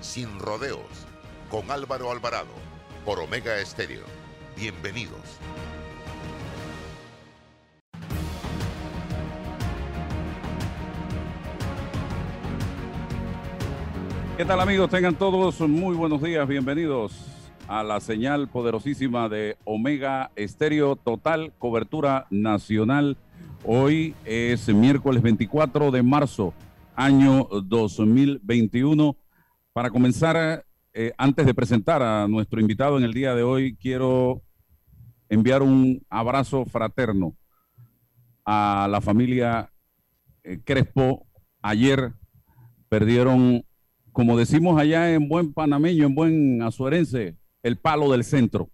sin rodeos con Álvaro Alvarado por Omega Estéreo. Bienvenidos. ¿Qué tal amigos? Tengan todos muy buenos días, bienvenidos a la señal poderosísima de Omega Estéreo Total Cobertura Nacional. Hoy es miércoles 24 de marzo, año 2021. Para comenzar, eh, antes de presentar a nuestro invitado en el día de hoy, quiero enviar un abrazo fraterno a la familia eh, Crespo. Ayer perdieron como decimos allá en buen panameño, en buen azuerense, el palo del centro.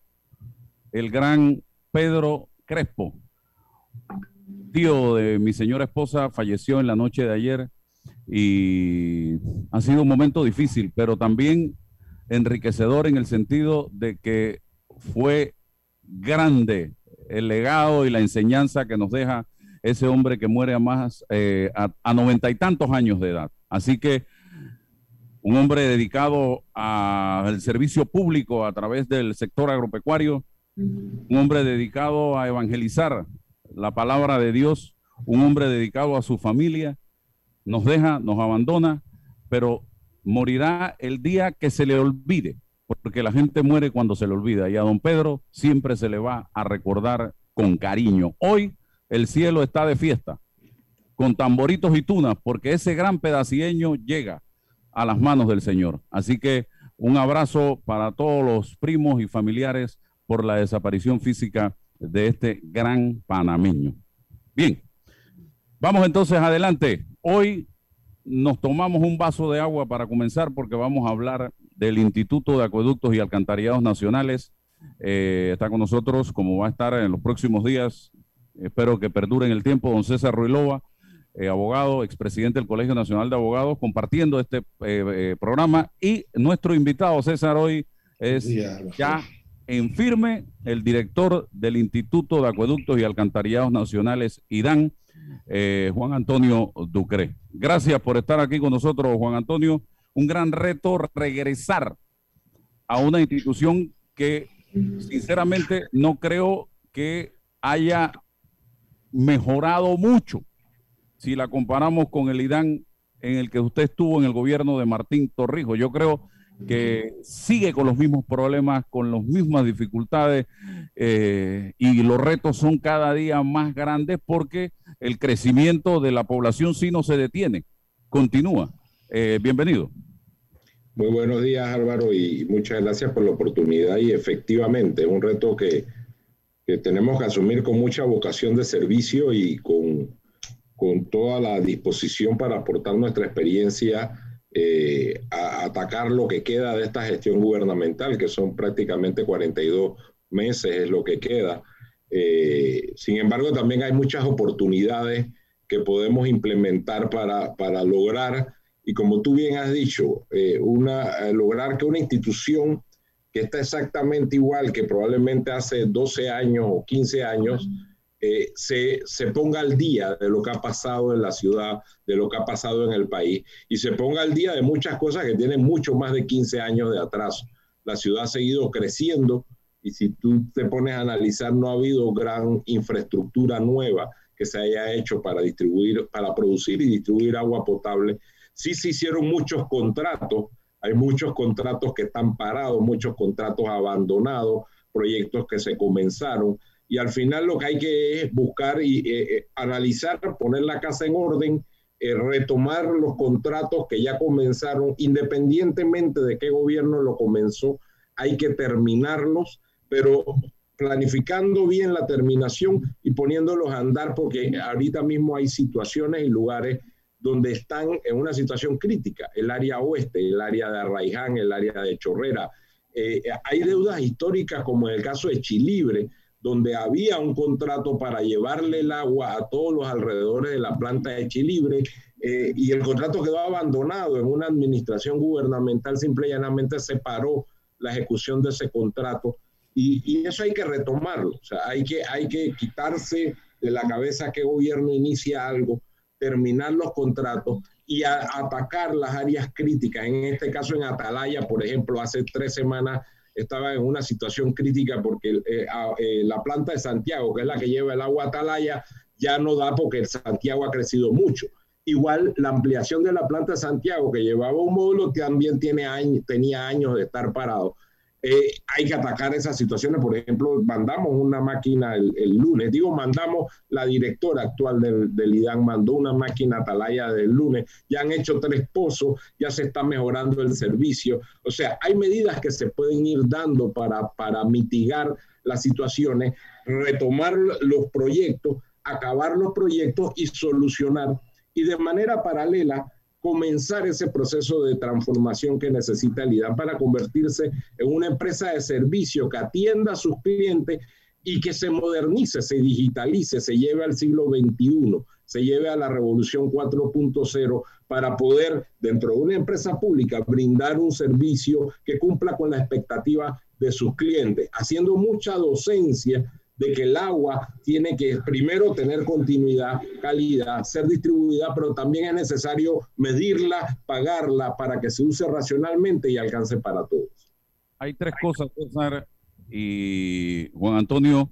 El gran Pedro Crespo, tío de mi señora esposa, falleció en la noche de ayer y ha sido un momento difícil, pero también enriquecedor en el sentido de que fue grande el legado y la enseñanza que nos deja ese hombre que muere a más eh, a noventa y tantos años de edad. Así que un hombre dedicado al servicio público a través del sector agropecuario, un hombre dedicado a evangelizar la palabra de Dios, un hombre dedicado a su familia, nos deja, nos abandona, pero morirá el día que se le olvide, porque la gente muere cuando se le olvida y a don Pedro siempre se le va a recordar con cariño. Hoy el cielo está de fiesta, con tamboritos y tunas, porque ese gran pedacieño llega a las manos del Señor. Así que un abrazo para todos los primos y familiares por la desaparición física de este gran panameño. Bien, vamos entonces adelante. Hoy nos tomamos un vaso de agua para comenzar porque vamos a hablar del Instituto de Acueductos y Alcantarillados Nacionales. Eh, está con nosotros, como va a estar en los próximos días, espero que perdure en el tiempo, don César Ruilova eh, abogado, expresidente del Colegio Nacional de Abogados, compartiendo este eh, eh, programa. Y nuestro invitado, César, hoy es ya en firme el director del Instituto de Acueductos y Alcantarillados Nacionales, IDAN, Juan Antonio Ducre. Gracias por estar aquí con nosotros, Juan Antonio. Un gran reto regresar a una institución que sinceramente no creo que haya mejorado mucho si la comparamos con el IDAN en el que usted estuvo en el gobierno de Martín Torrijos. Yo creo que sigue con los mismos problemas, con las mismas dificultades eh, y los retos son cada día más grandes porque el crecimiento de la población sí no se detiene, continúa. Eh, bienvenido. Muy buenos días Álvaro y muchas gracias por la oportunidad y efectivamente un reto que, que tenemos que asumir con mucha vocación de servicio y con con toda la disposición para aportar nuestra experiencia eh, a atacar lo que queda de esta gestión gubernamental, que son prácticamente 42 meses es lo que queda. Eh, sin embargo, también hay muchas oportunidades que podemos implementar para, para lograr, y como tú bien has dicho, eh, una, lograr que una institución que está exactamente igual que probablemente hace 12 años o 15 años, eh, se, se, ponga al día de lo que ha pasado en la ciudad, de lo que ha pasado en el país, y se ponga al día de muchas cosas que tienen mucho más de 15 años de atraso. La ciudad ha seguido creciendo y si tú te pones a analizar, no ha habido gran infraestructura nueva que se haya hecho para distribuir, para producir y distribuir agua potable. Sí se hicieron muchos contratos, hay muchos contratos que están parados, muchos contratos abandonados, proyectos que se comenzaron, y al final lo que hay que es buscar y eh, eh, analizar, poner la casa en orden, eh, retomar los contratos que ya comenzaron, independientemente de qué gobierno lo comenzó, hay que terminarlos, pero planificando bien la terminación y poniéndolos a andar, porque ahorita mismo hay situaciones y lugares donde están en una situación crítica, el área oeste, el área de Arraiján, el área de Chorrera. Hay deudas históricas como en el caso de Chilibre, donde había un contrato para llevarle el agua a todos los alrededores de la planta de Chilibre eh, y el contrato quedó abandonado en una administración gubernamental, simple y llanamente separó la ejecución de ese contrato y, eso hay que retomarlo, hay que, hay que quitarse de la cabeza que gobierno inicia algo, terminar los contratos y atacar las áreas críticas. En este caso, en Atalaya, por ejemplo, hace tres semanas estaba en una situación crítica porque eh, eh, la planta de Santiago, que es la que lleva el agua Atalaya, ya no da porque Santiago ha crecido mucho. Igual la ampliación de la planta de Santiago, que llevaba un módulo, también tiene tenía años de estar parado. Eh, hay que atacar esas situaciones. Por ejemplo, mandamos una máquina el, lunes, digo, mandamos, la directora actual del, IDAN mandó una máquina Atalaya del lunes, ya han hecho tres pozos, ya se está mejorando el servicio. O sea, hay medidas que se pueden ir dando para, para mitigar las situaciones, retomar los proyectos, acabar los proyectos y solucionar. Y de manera paralela, comenzar ese proceso de transformación que necesita el IDAN para convertirse en una empresa de servicio que atienda a sus clientes y que se modernice, se digitalice, se lleve al siglo XXI, se lleve a la revolución 4.0 para poder, dentro de una empresa pública, brindar un servicio que cumpla con la expectativa de sus clientes, haciendo mucha docencia de que el agua tiene que primero tener continuidad, calidad, ser distribuida, pero también es necesario medirla, pagarla para que se use racionalmente y alcance para todos. Hay tres cosas, César y Juan Antonio,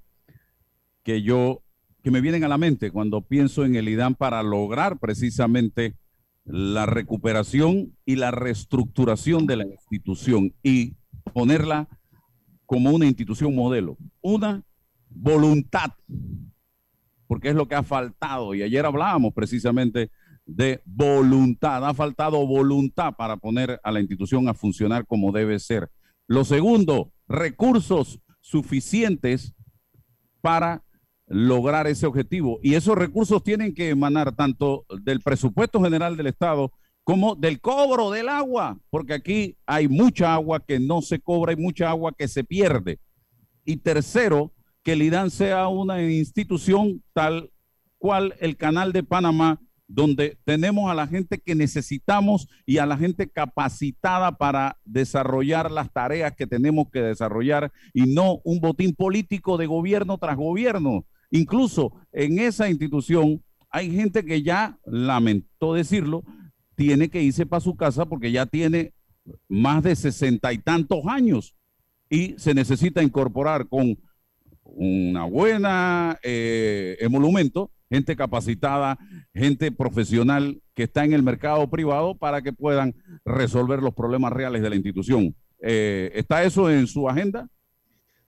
que yo que me vienen a la mente cuando pienso en el IDAN para lograr precisamente la recuperación y la reestructuración de la institución y ponerla como una institución modelo. Una, voluntad, porque es lo que ha faltado. Y ayer hablábamos precisamente de voluntad. Ha faltado voluntad para poner a la institución a funcionar como debe ser. Lo segundo, recursos suficientes para lograr ese objetivo. Y esos recursos tienen que emanar tanto del presupuesto general del Estado como del cobro del agua, porque aquí hay mucha agua que no se cobra y mucha agua que se pierde. Y tercero, que el IDAN sea una institución tal cual el canal de Panamá, donde tenemos a la gente que necesitamos y a la gente capacitada para desarrollar las tareas que tenemos que desarrollar y no un botín político de gobierno tras gobierno. Incluso en esa institución hay gente que ya, lamento decirlo, tiene que irse para su casa porque ya tiene más de sesenta y tantos años y se necesita incorporar con una buena eh, emolumento, gente capacitada, gente profesional que está en el mercado privado para que puedan resolver los problemas reales de la institución. Eh, ¿Está eso en su agenda?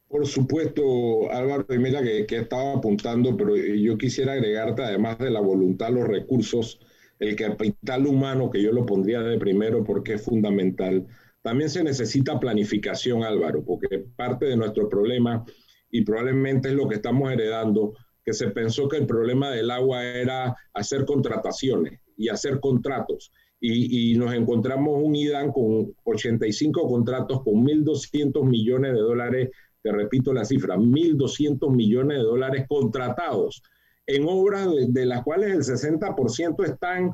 Por supuesto, Álvaro, y mira que, que, estaba apuntando, pero yo quisiera agregarte, además de la voluntad, los recursos, el capital humano, que yo lo pondría de primero porque es fundamental. También se necesita planificación, Álvaro, porque parte de nuestro problema y probablemente es lo que estamos heredando, que se pensó que el problema del agua era hacer contrataciones y hacer contratos. Y, y nos encontramos un IDAN con 85 contratos con 1.200 millones de dólares, te repito la cifra, 1.200 millones de dólares contratados en obras de, las cuales el 60% están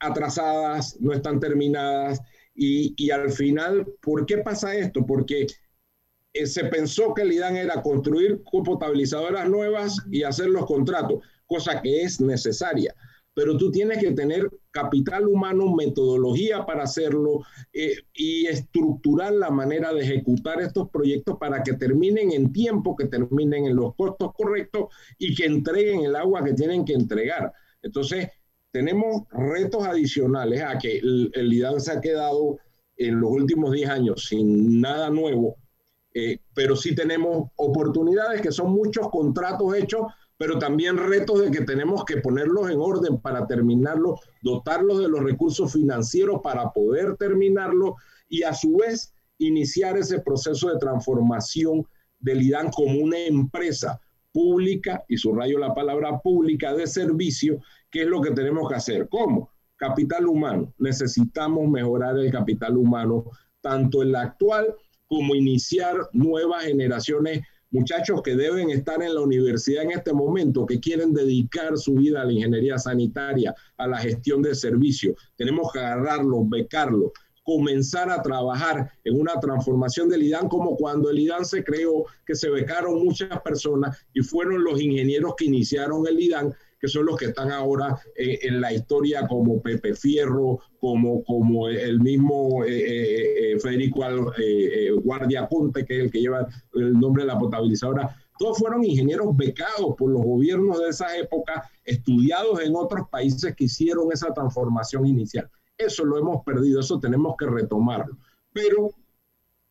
atrasadas, no están terminadas. Y, y, al final, ¿por qué pasa esto? Porque eh, se pensó que el IDAN era construir potabilizadoras nuevas y hacer los contratos, cosa que es necesaria. Pero tú tienes que tener capital humano, metodología para hacerlo eh, y estructurar la manera de ejecutar estos proyectos para que terminen en tiempo, que terminen en los costos correctos y que entreguen el agua que tienen que entregar. Entonces, tenemos retos adicionales a que el, el IDAN se ha quedado en los últimos 10 años sin nada nuevo eh, pero sí tenemos oportunidades que son muchos contratos hechos, pero también retos de que tenemos que ponerlos en orden para terminarlo, dotarlos de los recursos financieros para poder terminarlo y a su vez iniciar ese proceso de transformación del IDAN como una empresa pública, y subrayo la palabra pública, de servicio, que es lo que tenemos que hacer. ¿Cómo? capital humano. Necesitamos mejorar el capital humano, tanto el actual como iniciar nuevas generaciones, muchachos que deben estar en la universidad en este momento, que quieren dedicar su vida a la ingeniería sanitaria, a la gestión de servicios. Tenemos que agarrarlos, becarlos, comenzar a trabajar en una transformación del IDAN, como cuando el IDAN se creó, que se becaron muchas personas y fueron los ingenieros que iniciaron el IDAN que son los que están ahora eh, en la historia como Pepe Fierro, como, como el mismo eh, eh, Federico Guardia Conte, que es el que lleva el nombre de la potabilizadora. Todos fueron ingenieros becados por los gobiernos de esa época, estudiados en otros países que hicieron esa transformación inicial. Eso lo hemos perdido, eso tenemos que retomarlo. Pero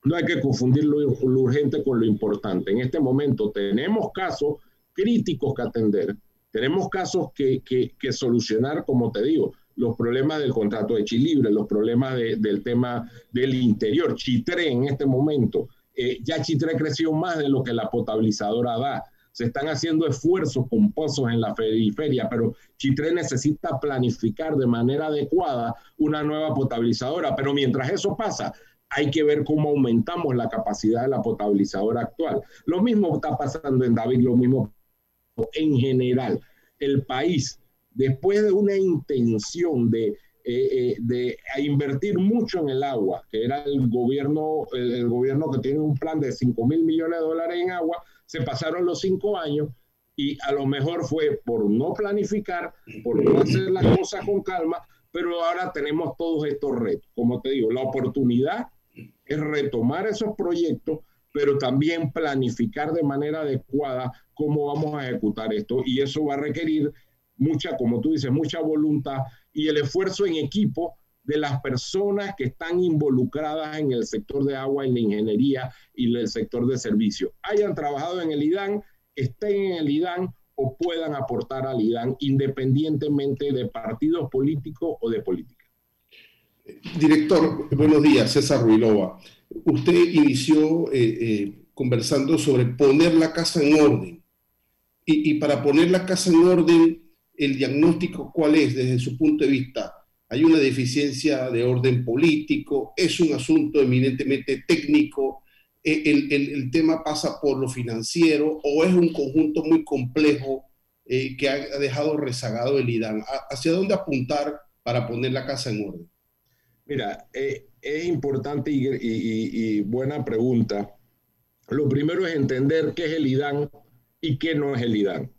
no hay que confundir lo, lo urgente con lo importante. En este momento tenemos casos críticos que atender, tenemos casos que, solucionar, como te digo, los problemas del contrato de Chilibre, los problemas del tema del interior. Chitré en este momento, eh, ya Chitré creció más de lo que la potabilizadora da. Se están haciendo esfuerzos con pozos en la periferia, pero Chitré necesita planificar de manera adecuada una nueva potabilizadora. Pero mientras eso pasa, hay que ver cómo aumentamos la capacidad de la potabilizadora actual. Lo mismo está pasando en David, lo mismo en general. El país, después de una intención de, eh, eh, de invertir mucho en el agua, que era el gobierno, el, gobierno que tiene un plan de 5 mil millones de dólares en agua, se pasaron los cinco años y a lo mejor fue por no planificar, por no hacer las cosas con calma, pero ahora tenemos todos estos retos. Como te digo, la oportunidad es retomar esos proyectos, pero también planificar de manera adecuada cómo vamos a ejecutar esto. Y eso va a requerir mucha, como tú dices, mucha voluntad y el esfuerzo en equipo de las personas que están involucradas en el sector de agua, en la ingeniería y el sector de servicios. Hayan trabajado en el IDAN, estén en el IDAN o puedan aportar al IDAN independientemente de partidos políticos o de política. Director, buenos días, César Ruilova. Usted inició eh, eh, conversando sobre poner la casa en orden. Y, para poner la casa en orden, el diagnóstico cuál es desde su punto de vista. Hay una deficiencia de orden político, es un asunto eminentemente técnico, e, el, tema pasa por lo financiero o es un conjunto muy complejo eh, que ha dejado rezagado el IDAN. ¿Hacia dónde apuntar para poner la casa en orden? Mira, eh, es importante y, buena pregunta. Lo primero es entender qué es el IDAN y qué no es el IDAN.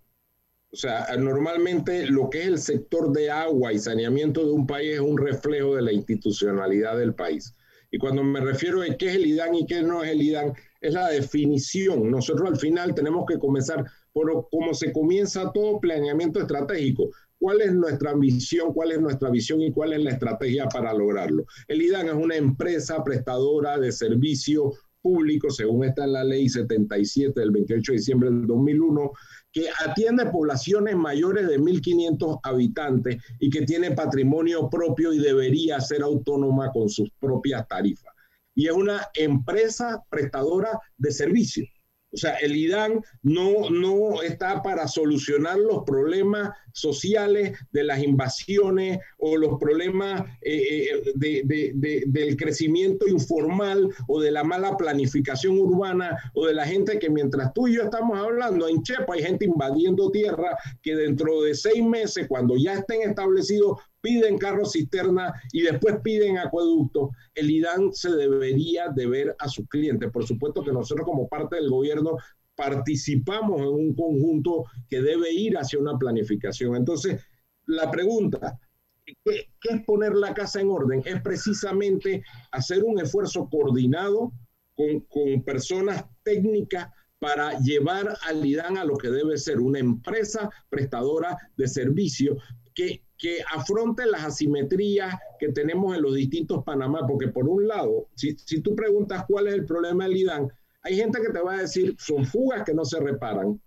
O sea, normalmente lo que es el sector de agua y saneamiento de un país es un reflejo de la institucionalidad del país. Y cuando me refiero a qué es el IDAN y qué no es el IDAN, es la definición. Nosotros al final tenemos que comenzar por cómo se comienza todo planeamiento estratégico cuál es nuestra ambición, cuál es nuestra visión y cuál es la estrategia para lograrlo. El IDAN es una empresa prestadora de servicio público, según está en la ley 77 del 28 de diciembre del 2001, que atiende poblaciones mayores de 1.500 habitantes y que tiene patrimonio propio y debería ser autónoma con sus propias tarifas. Y es una empresa prestadora de servicios. O sea, el IDAN no, no está para solucionar los problemas sociales de las invasiones o los problemas eh, eh, del crecimiento informal o de la mala planificación urbana o de la gente que mientras tú y yo estamos hablando en Chepa hay gente invadiendo tierra que dentro de seis meses, cuando ya estén establecidos piden carros cisterna y después piden acueductos, el IDAN se debería deber a sus clientes. Por supuesto que nosotros como parte del gobierno participamos en un conjunto que debe ir hacia una planificación. Entonces, la pregunta, ¿qué, es poner la casa en orden? Es precisamente hacer un esfuerzo coordinado con, con personas técnicas para llevar al IDAN a lo que debe ser una empresa prestadora de servicios que que afronte las asimetrías que tenemos en los distintos Panamá, porque por un lado, si, si tú preguntas cuál es el problema del IDAN, hay gente que te va a decir, son fugas que no se reparan,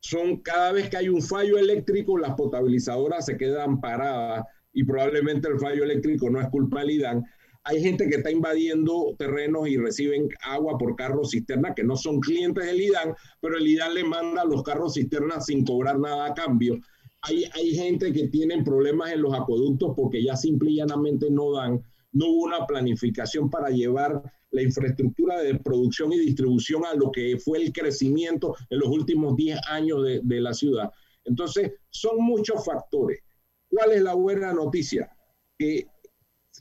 son cada vez que hay un fallo eléctrico, las potabilizadoras se quedan paradas y probablemente el fallo eléctrico no es culpa del IDAN. Hay gente que está invadiendo terrenos y reciben agua por carros cisterna que no son clientes del IDAN, pero el IDAN le manda los carros cisternas sin cobrar nada a cambio hay, hay gente que tiene problemas en los acueductos porque ya simple y llanamente no dan, no hubo una planificación para llevar la infraestructura de producción y distribución a lo que fue el crecimiento en los últimos 10 años de, de la ciudad. Entonces, son muchos factores. ¿Cuál es la buena noticia? Que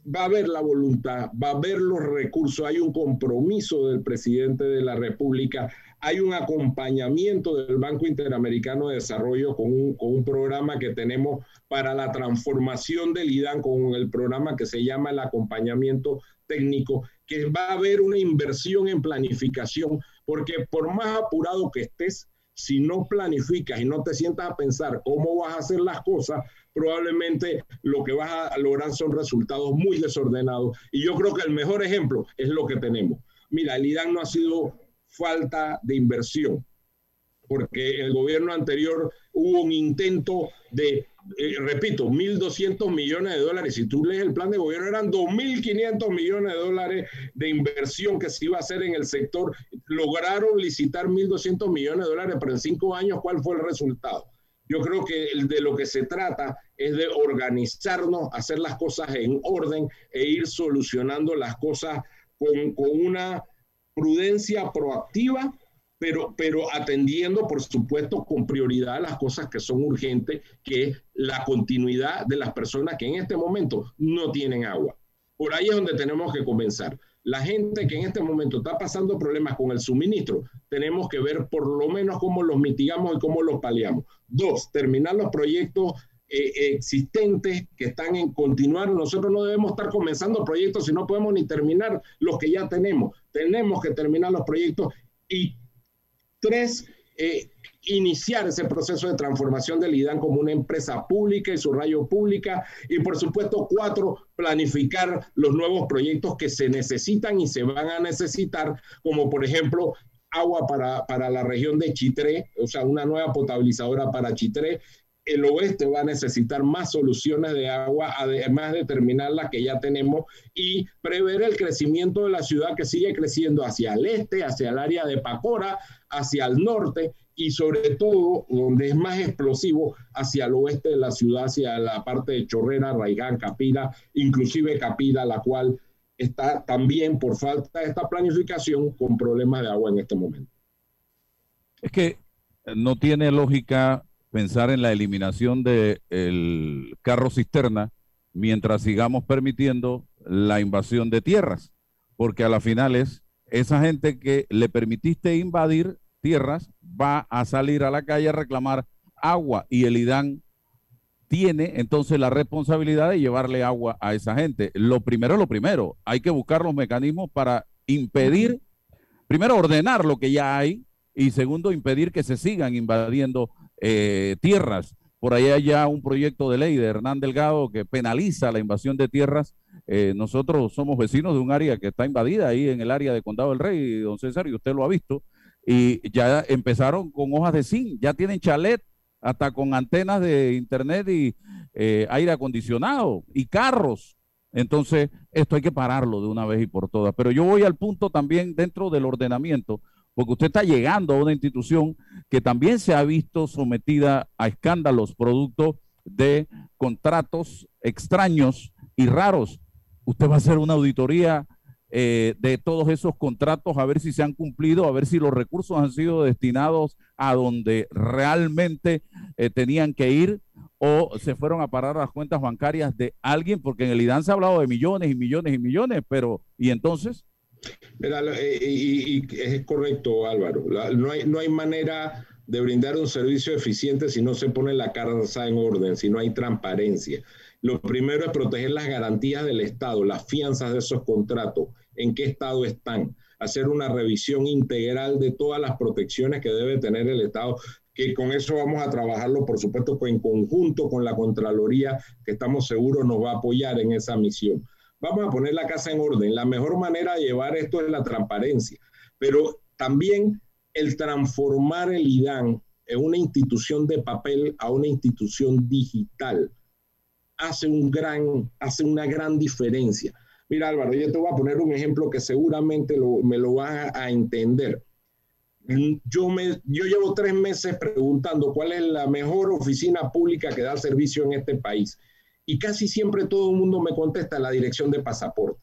va a haber la voluntad, va a haber los recursos, hay un compromiso del presidente de la República, hay un acompañamiento del Banco Interamericano de Desarrollo con un, con un, programa que tenemos para la transformación del IDAN, con el programa que se llama el acompañamiento técnico, que va a haber una inversión en planificación, porque por más apurado que estés, si no planificas y no te sientas a pensar cómo vas a hacer las cosas, probablemente lo que vas a lograr son resultados muy desordenados. Y yo creo que el mejor ejemplo es lo que tenemos. Mira, el IDAN no ha sido falta de inversión, porque el gobierno anterior hubo un intento de, eh, repito, 1.200 millones de dólares. Si tú lees el plan de gobierno, eran 2.500 millones de dólares de inversión que se iba a hacer en el sector. Lograron licitar 1.200 millones de dólares, pero en cinco años, ¿cuál fue el resultado? Yo creo que de lo que se trata es de organizarnos, hacer las cosas en orden e ir solucionando las cosas con, con una prudencia proactiva, pero, pero atendiendo, por supuesto, con prioridad las cosas que son urgentes, que es la continuidad de las personas que en este momento no tienen agua. Por ahí es donde tenemos que comenzar. La gente que en este momento está pasando problemas con el suministro, tenemos que ver por lo menos cómo los mitigamos y cómo los paliamos. Dos, terminar los proyectos eh, existentes que están en continuar. Nosotros no debemos estar comenzando proyectos si no podemos ni terminar los que ya tenemos. Tenemos que terminar los proyectos. Y tres, eh, iniciar ese proceso de transformación del IDAN como una empresa pública y su rayo pública. Y por supuesto, cuatro, planificar los nuevos proyectos que se necesitan y se van a necesitar, como por ejemplo agua para, para la región de Chitré, o sea, una nueva potabilizadora para Chitré, el oeste va a necesitar más soluciones de agua, además de terminar las que ya tenemos, y prever el crecimiento de la ciudad que sigue creciendo hacia el este, hacia el área de Pacora, hacia el norte y sobre todo, donde es más explosivo, hacia el oeste de la ciudad, hacia la parte de Chorrera, Raigán, Capira, inclusive Capira, la cual está también por falta de esta planificación con problemas de agua en este momento. Es que no tiene lógica pensar en la eliminación del carro cisterna mientras sigamos permitiendo la invasión de tierras, porque a la final es esa gente que le permitiste invadir tierras va a salir a la calle a reclamar agua y el IDAN tiene entonces la responsabilidad de llevarle agua a esa gente. Lo primero lo primero, hay que buscar los mecanismos para impedir, primero ordenar lo que ya hay y segundo impedir que se sigan invadiendo eh, tierras. Por ahí hay ya un proyecto de ley de Hernán Delgado que penaliza la invasión de tierras. Eh, nosotros somos vecinos de un área que está invadida ahí en el área de Condado del Rey, don César, y usted lo ha visto. Y ya empezaron con hojas de zinc, ya tienen chalet, hasta con antenas de internet y eh, aire acondicionado y carros. Entonces, esto hay que pararlo de una vez y por todas. Pero yo voy al punto también dentro del ordenamiento porque usted está llegando a una institución que también se ha visto sometida a escándalos producto de contratos extraños y raros. Usted va a hacer una auditoría eh, de todos esos contratos a ver si se han cumplido, a ver si los recursos han sido destinados a donde realmente eh, tenían que ir o se fueron a parar las cuentas bancarias de alguien, porque en el IDAN se ha hablado de millones y millones y millones, pero ¿y entonces? Eh, y, es correcto, Álvaro. no, hay, no hay manera de brindar un servicio eficiente si no se pone la casa en orden, si no hay transparencia. Lo primero es proteger las garantías del Estado, las fianzas de esos contratos, en qué estado están, hacer una revisión integral de todas las protecciones que debe tener el Estado, que con eso vamos a trabajarlo, por supuesto, en conjunto con la Contraloría, que estamos seguros nos va a apoyar en esa misión. Vamos a poner la casa en orden. La mejor manera de llevar esto es la transparencia, pero también el transformar el IDAN en una institución de papel a una institución digital hace, un gran, hace una gran diferencia. Mira Álvaro, yo te voy a poner un ejemplo que seguramente me lo vas a entender. yo, me, yo llevo tres meses preguntando cuál es la mejor oficina pública que da servicio en este país. Y casi siempre todo el mundo me contesta la dirección de pasaporte.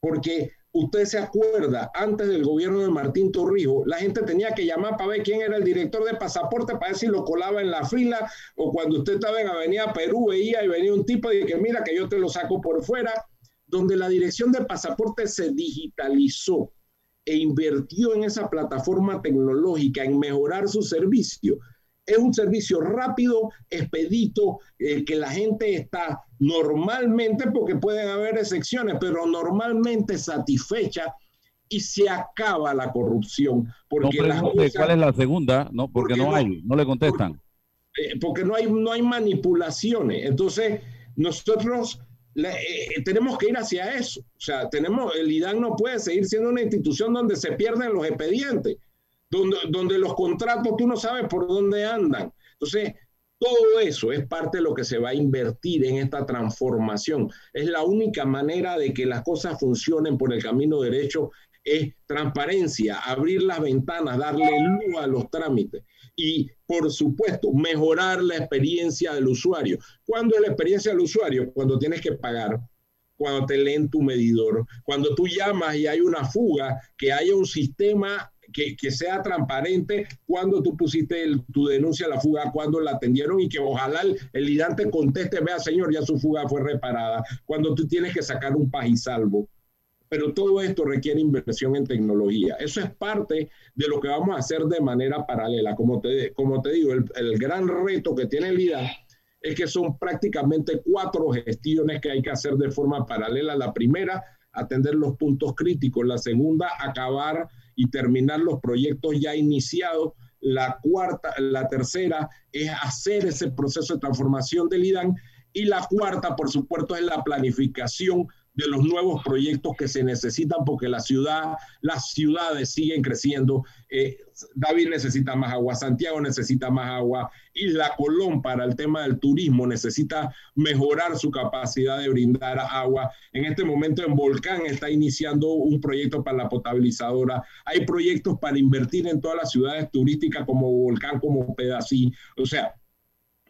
Porque usted se acuerda, antes del gobierno de Martín Torrijos, la gente tenía que llamar para ver quién era el director de pasaporte, para ver si lo colaba en la fila, o cuando usted estaba en Avenida Perú, veía y venía un tipo y que mira que yo te lo saco por fuera, donde la dirección de pasaporte se digitalizó e invirtió en esa plataforma tecnológica, en mejorar su servicio. Es un servicio rápido, expedito, el que la gente está normalmente, porque pueden haber excepciones, pero normalmente satisfecha y se acaba la corrupción. Porque ¿Cuál es la segunda? No, porque, no, hay, no le contestan. Eh, porque no hay, no hay manipulaciones. Entonces, nosotros eh, tenemos que ir hacia eso. O sea, tenemos, el IDAN no puede seguir siendo una institución donde se pierden los expedientes, donde, los contratos tú no sabes por dónde andan. Entonces, todo eso es parte de lo que se va a invertir en esta transformación. Es la única manera de que las cosas funcionen por el camino derecho, es transparencia, abrir las ventanas, darle luz a los trámites y, por supuesto, mejorar la experiencia del usuario. ¿Cuándo es la experiencia del usuario? Cuando tienes que pagar, cuando te leen tu medidor, cuando tú llamas y hay una fuga, que haya un sistema que, sea transparente cuando tú pusiste tu denuncia a la fuga, cuando la atendieron y que ojalá el, el lidante conteste, vea señor, ya su fuga fue reparada, cuando tú tienes que sacar un país salvo pero todo esto requiere inversión en tecnología. Eso es parte de lo que vamos a hacer de manera paralela. Como te, como te digo, el, gran reto que tiene el IDA es que son prácticamente cuatro gestiones que hay que hacer de forma paralela. La primera, atender los puntos críticos. La segunda, acabar y terminar los proyectos ya iniciados. La cuarta, la tercera es hacer ese proceso de transformación del IDAN. Y la cuarta, por supuesto, es la planificación de los nuevos proyectos que se necesitan porque la ciudad, las ciudades siguen creciendo. Eh, David necesita más agua, Santiago necesita más agua, Isla Colón para el tema del turismo necesita mejorar su capacidad de brindar agua. En este momento en Volcán está iniciando un proyecto para la potabilizadora. Hay proyectos para invertir en todas las ciudades turísticas como Volcán, como Pedací. O sea,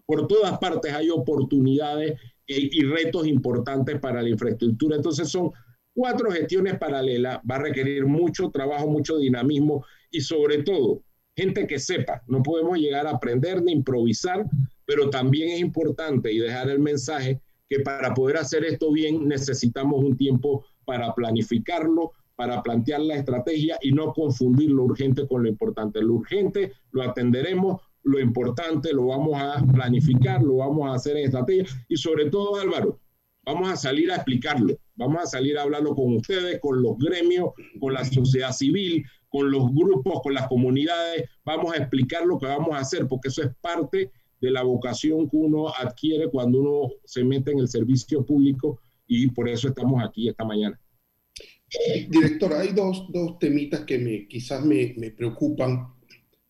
por todas partes hay oportunidades y retos importantes para la infraestructura. Entonces son cuatro gestiones paralelas, va a requerir mucho trabajo, mucho dinamismo y sobre todo gente que sepa. No podemos llegar a aprender ni improvisar, pero también es importante y dejar el mensaje que para poder hacer esto bien necesitamos un tiempo para planificarlo, para plantear la estrategia y no confundir lo urgente con lo importante. Lo urgente lo atenderemos, lo importante lo vamos a planificar, lo vamos a hacer en estrategia. Y sobre todo, Álvaro, vamos a salir a explicarlo, vamos a salir hablando con ustedes, con los gremios, con la sociedad civil, con los grupos, con las comunidades, vamos a explicar lo que vamos a hacer, porque eso es parte de la vocación que uno adquiere cuando uno se mete en el servicio público y por eso estamos aquí esta mañana. Director, hay dos, dos temitas que quizás me, me preocupan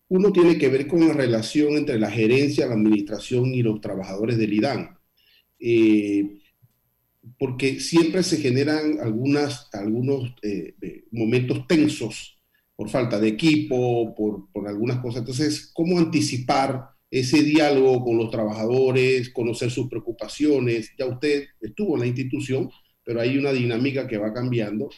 uno tiene que ver con la relación entre la gerencia, la administración y los trabajadores del IDAN. Eh, porque siempre se generan algunas, algunos eh, eh, momentos tensos por falta de equipo, por, por, algunas cosas. Entonces, ¿cómo anticipar ese diálogo con los trabajadores, conocer sus preocupaciones? Ya usted estuvo en la institución, pero hay una dinámica que va cambiando.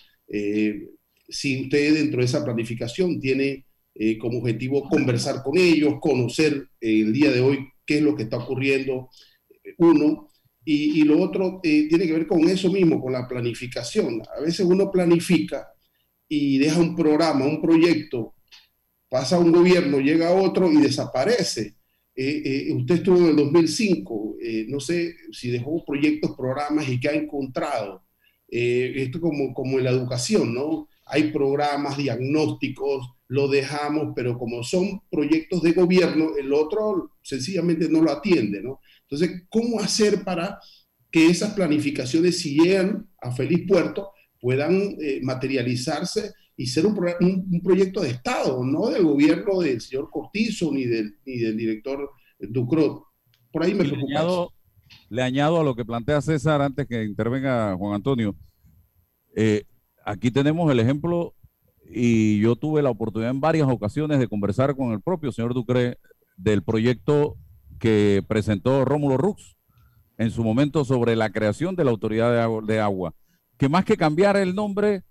si usted dentro de esa planificación tiene eh, como objetivo conversar con ellos, conocer eh, el día de hoy qué es lo que está ocurriendo, eh, uno, y, lo otro tiene que ver con eso mismo, con la planificación. A veces uno planifica y deja un programa, un proyecto, pasa un gobierno, llega otro y desaparece. usted estuvo en el 2005, no sé si dejó proyectos, programas y qué ha encontrado. esto como, como en la educación, ¿no? Hay programas, diagnósticos, lo dejamos, pero como son proyectos de gobierno, el otro sencillamente no lo atiende, ¿no? Entonces, ¿cómo hacer para que esas planificaciones, si llegan a feliz puerto, puedan eh, materializarse y ser un, un, proyecto de Estado, no del gobierno del señor Cortizo ni del, ni del director Ducrot? Por ahí me preocupa. Le añado, le añado a lo que plantea César antes que intervenga Juan Antonio. Eh, aquí tenemos el ejemplo y yo tuve la oportunidad en varias ocasiones de conversar con el propio señor Ducre del proyecto que presentó Rómulo Rux en su momento sobre la creación de la autoridad de agua, que más que cambiar el nombre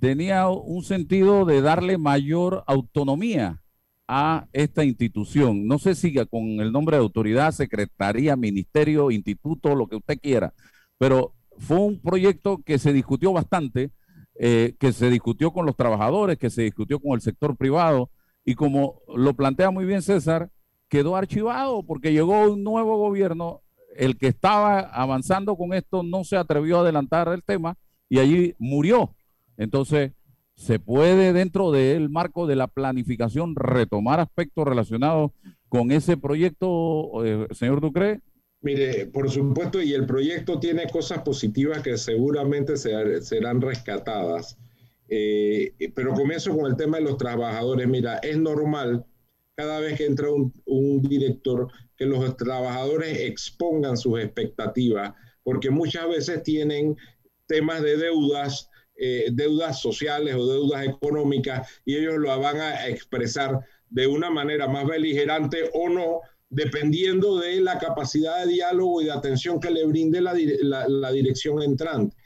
tenía un sentido de darle mayor autonomía a esta institución. No sé si con el nombre de autoridad, secretaría, ministerio, instituto, lo que usted quiera, pero fue un proyecto que se discutió bastante, eh, que se discutió con los trabajadores, que se discutió con el sector privado, y como lo plantea muy bien César, quedó archivado porque llegó un nuevo gobierno, el que estaba avanzando con esto no se atrevió a adelantar el tema y allí murió. Entonces, se puede dentro del marco de la planificación retomar aspectos relacionados con ese proyecto, eh, señor Ducre? Mire, por supuesto, y el proyecto tiene cosas positivas que seguramente serán rescatadas. Eh, pero comienzo con el tema de los trabajadores. Mira, es normal cada vez que entra un, director que los trabajadores expongan sus expectativas, porque muchas veces tienen temas de deudas, eh, deudas sociales o deudas económicas y ellos lo van a expresar de una manera más beligerante o no, dependiendo de la capacidad de diálogo y de atención que le brinde la, la, dirección entrante.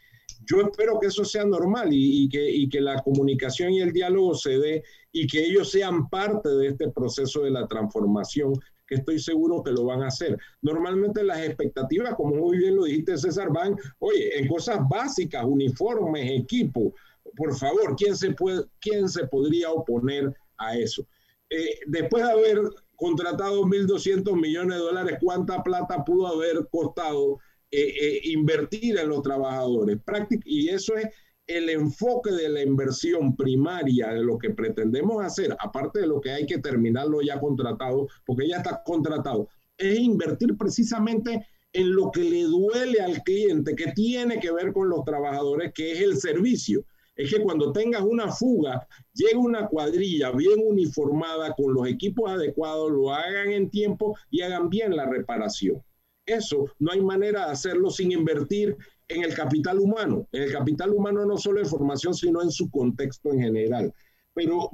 Yo espero que eso sea normal y, que, y que la comunicación y el diálogo se dé y que ellos sean parte de este proceso de la transformación que estoy seguro que lo van a hacer. Normalmente las expectativas, como muy bien lo dijiste César, van, oye, en cosas básicas, uniformes, equipo. Por favor, ¿quién se, puede, quién se podría oponer a eso? Eh, después de haber contratado 1.200 millones de dólares, ¿cuánta plata pudo haber costado eh, eh, invertir en los trabajadores? y eso es el enfoque de la inversión primaria de lo que pretendemos hacer, aparte de lo que hay que terminarlo ya contratado, porque ya está contratado, es invertir precisamente en lo que le duele al cliente, que tiene que ver con los trabajadores, que es el servicio. Es que cuando tengas una fuga, llegue una cuadrilla bien uniformada con los equipos adecuados, lo hagan en tiempo y hagan bien la reparación. Eso no hay manera de hacerlo sin invertir en el capital humano. En el capital humano no solo en formación, sino en su contexto en general. Pero,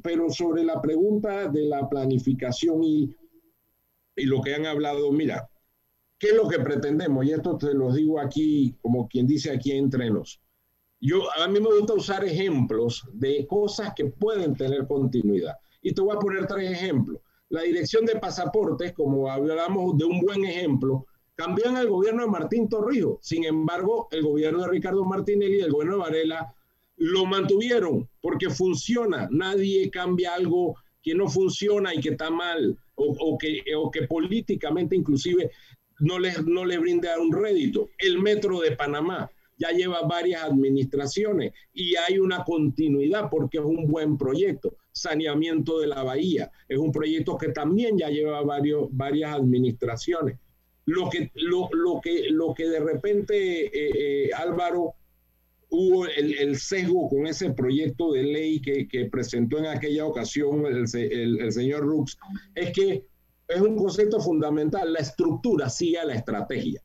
pero sobre la pregunta de la planificación y, y lo que han hablado, mira, ¿qué es lo que pretendemos? Y esto te lo digo aquí, como quien dice aquí entre nos. Yo, a mí me gusta usar ejemplos de cosas que pueden tener continuidad. Y te voy a poner tres ejemplos. La dirección de pasaportes, como hablamos de un buen ejemplo, cambió en el gobierno de Martín Torrijos. Sin embargo, el gobierno de Ricardo Martinelli y el gobierno de Varela lo mantuvieron porque funciona. Nadie cambia algo que no funciona y que está mal o, que, o que políticamente inclusive no le, no le brinda un rédito. El metro de Panamá ya lleva varias administraciones y hay una continuidad porque es un buen proyecto. Saneamiento de la bahía es un proyecto que también ya lleva varios, varias administraciones lo que, lo, lo que, lo que de repente, eh, eh, Álvaro, hubo el, el, sesgo con ese proyecto de ley que, que presentó en aquella ocasión el, el, señor Rux, es que es un concepto fundamental, la estructura sigue a la estrategia.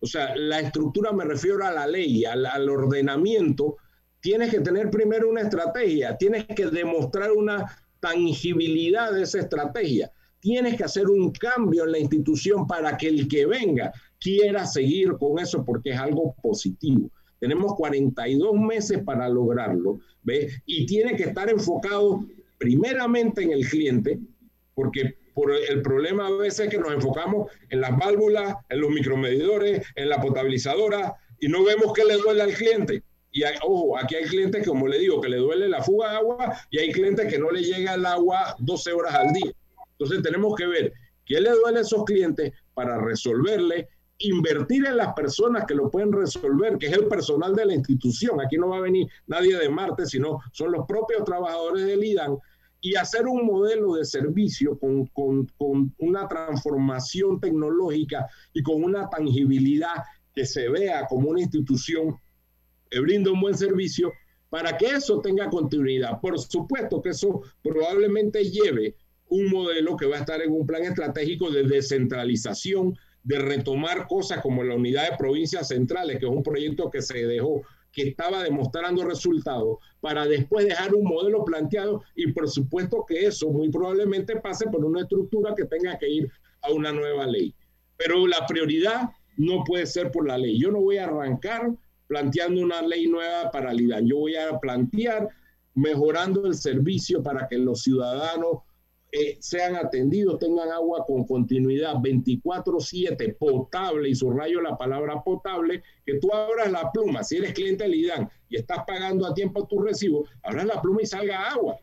O sea, la estructura me refiero a la ley, al, ordenamiento. Tienes que tener primero una estrategia, tienes que demostrar una tangibilidad de esa estrategia tienes que hacer un cambio en la institución para que el que venga quiera seguir con eso porque es algo positivo. Tenemos 42 meses para lograrlo, ¿ve? Y tiene que estar enfocado primeramente en el cliente, porque por el problema a veces es que nos enfocamos en las válvulas, en los micromedidores, en la potabilizadora y no vemos qué le duele al cliente. Y ojo, aquí hay clientes, como le digo, que le duele la fuga de agua y hay clientes que no le llega el agua 12 horas al día. Entonces tenemos que ver qué le duele a esos clientes para resolverle, invertir en las personas que lo pueden resolver, que es el personal de la institución. Aquí no va a venir nadie de Marte, sino son los propios trabajadores del IDAN y hacer un modelo de servicio con, con, con, una transformación tecnológica y con una tangibilidad que se vea como una institución que brinda un buen servicio para que eso tenga continuidad. Por supuesto que eso probablemente lleve un modelo que va a estar en un plan estratégico de descentralización, de retomar cosas como la unidad de provincias centrales, que es un proyecto que se dejó, que estaba demostrando resultados para después dejar un modelo planteado y por supuesto que eso muy probablemente pase por una estructura que tenga que ir a una nueva ley. Pero la prioridad no puede ser por la ley. Yo no voy a arrancar planteando una ley nueva para el IDAN. Yo voy a plantear mejorando el servicio para que los ciudadanos eh, sean atendidos, tengan agua con continuidad 24/7, potable, y subrayo la palabra potable, que tú abras la pluma, si eres cliente del IDAN y estás pagando a tiempo tu recibo, abras la pluma y salga agua.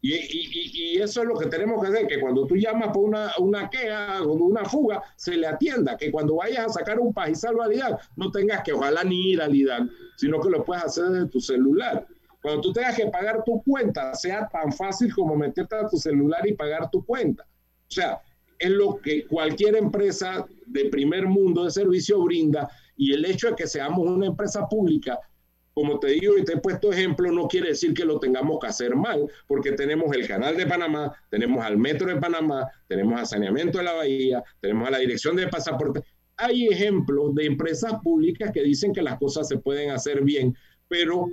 Y, eso es lo que tenemos que hacer, que cuando tú llamas por una, una queja o una fuga, se le atienda, que cuando vayas a sacar un pajizal al no tengas que ojalá ni ir al IDAN, sino que lo puedes hacer desde tu celular. Cuando tú tengas que pagar tu cuenta, sea tan fácil como meterte a tu celular y pagar tu cuenta. O sea, es lo que cualquier empresa de primer mundo de servicio brinda y el hecho de que seamos una empresa pública, como te digo y te he puesto ejemplo, no quiere decir que lo tengamos que hacer mal, porque tenemos el Canal de Panamá, tenemos al Metro de Panamá, tenemos a Saneamiento de la Bahía, tenemos a la Dirección de Pasaporte. Hay ejemplos de empresas públicas que dicen que las cosas se pueden hacer bien, pero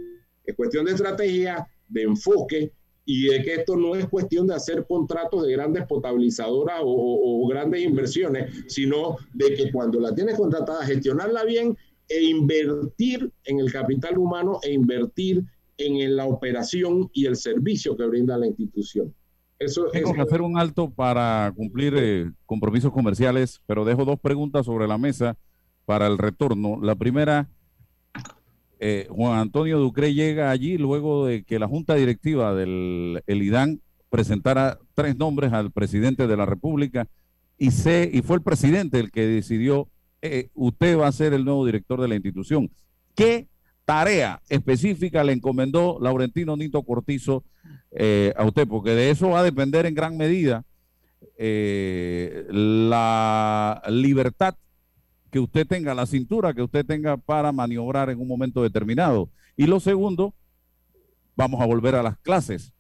es cuestión de estrategia, de enfoque y de que esto no es cuestión de hacer contratos de grandes potabilizadoras o, grandes inversiones, sino de que cuando la tienes contratada, gestionarla bien e invertir en el capital humano e invertir en la operación y el servicio que brinda la institución. Eso, Tengo que hacer un alto para cumplir eh, compromisos comerciales, pero dejo dos preguntas sobre la mesa para el retorno. La primera, eh, Juan Antonio Ducre llega allí luego de que la junta directiva del IDAN presentara tres nombres al presidente de la República y, se, y fue el presidente el que decidió, eh, usted va a ser el nuevo director de la institución. ¿Qué tarea específica le encomendó Laurentino Nito Cortizo eh, a usted? Porque de eso va a depender en gran medida la libertad que usted tenga, la cintura que usted tenga para maniobrar en un momento determinado. Y lo segundo, vamos a volver a las clases.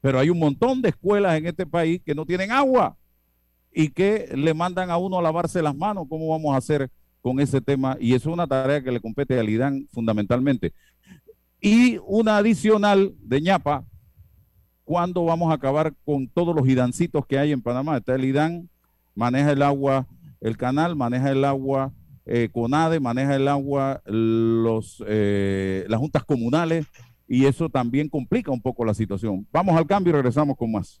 Pero hay un montón de escuelas en este país que no tienen agua y que le mandan a uno a lavarse las manos. ¿Cómo vamos a hacer con ese tema? Y eso es una tarea que le compete al IDAN fundamentalmente. Y una adicional de ñapa, ¿cuándo vamos a acabar con todos los idancitos que hay en Panamá? Está el IDAN, maneja el agua, el canal maneja el agua eh, CONADE maneja el agua, los, eh, las juntas comunales, y eso también complica un poco la situación. Vamos al cambio y regresamos con más.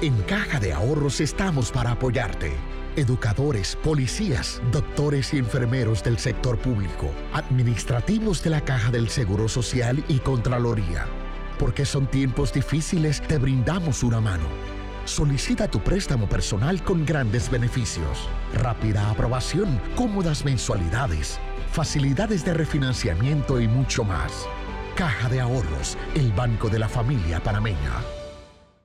En Caja de Ahorros estamos para apoyarte. Educadores, policías, doctores y enfermeros del sector público, administrativos de la Caja del Seguro Social y Contraloría. Porque son tiempos difíciles, te brindamos una mano. Solicita tu préstamo personal con grandes beneficios, rápida aprobación, cómodas mensualidades, facilidades de refinanciamiento y mucho más. Caja de Ahorros, el banco de la familia panameña.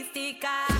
ayuda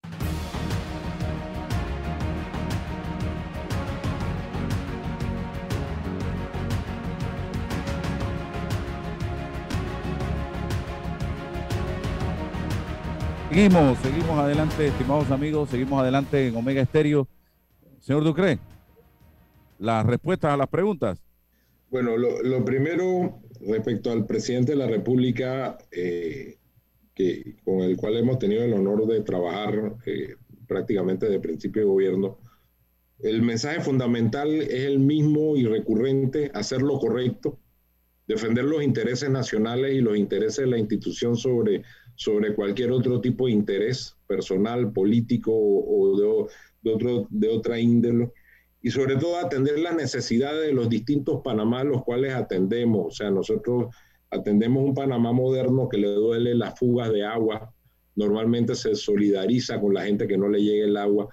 Seguimos, seguimos adelante, estimados amigos, seguimos adelante en Omega Estéreo. Señor Ducre, las respuestas a las preguntas. Bueno, lo, lo primero respecto al presidente de la República, eh, que, con el cual hemos tenido el honor de trabajar eh, prácticamente de principio de gobierno, el mensaje fundamental es el mismo y recurrente, hacer lo correcto, defender los intereses nacionales y los intereses de la institución sobre sobre cualquier otro tipo de interés personal, político o, de, de, otro, de otra índole. Y sobre todo atender las necesidades de los distintos Panamá, los cuales atendemos. O sea, nosotros atendemos un Panamá moderno que le duele las fugas de agua. Normalmente se solidariza con la gente que no le llegue el agua.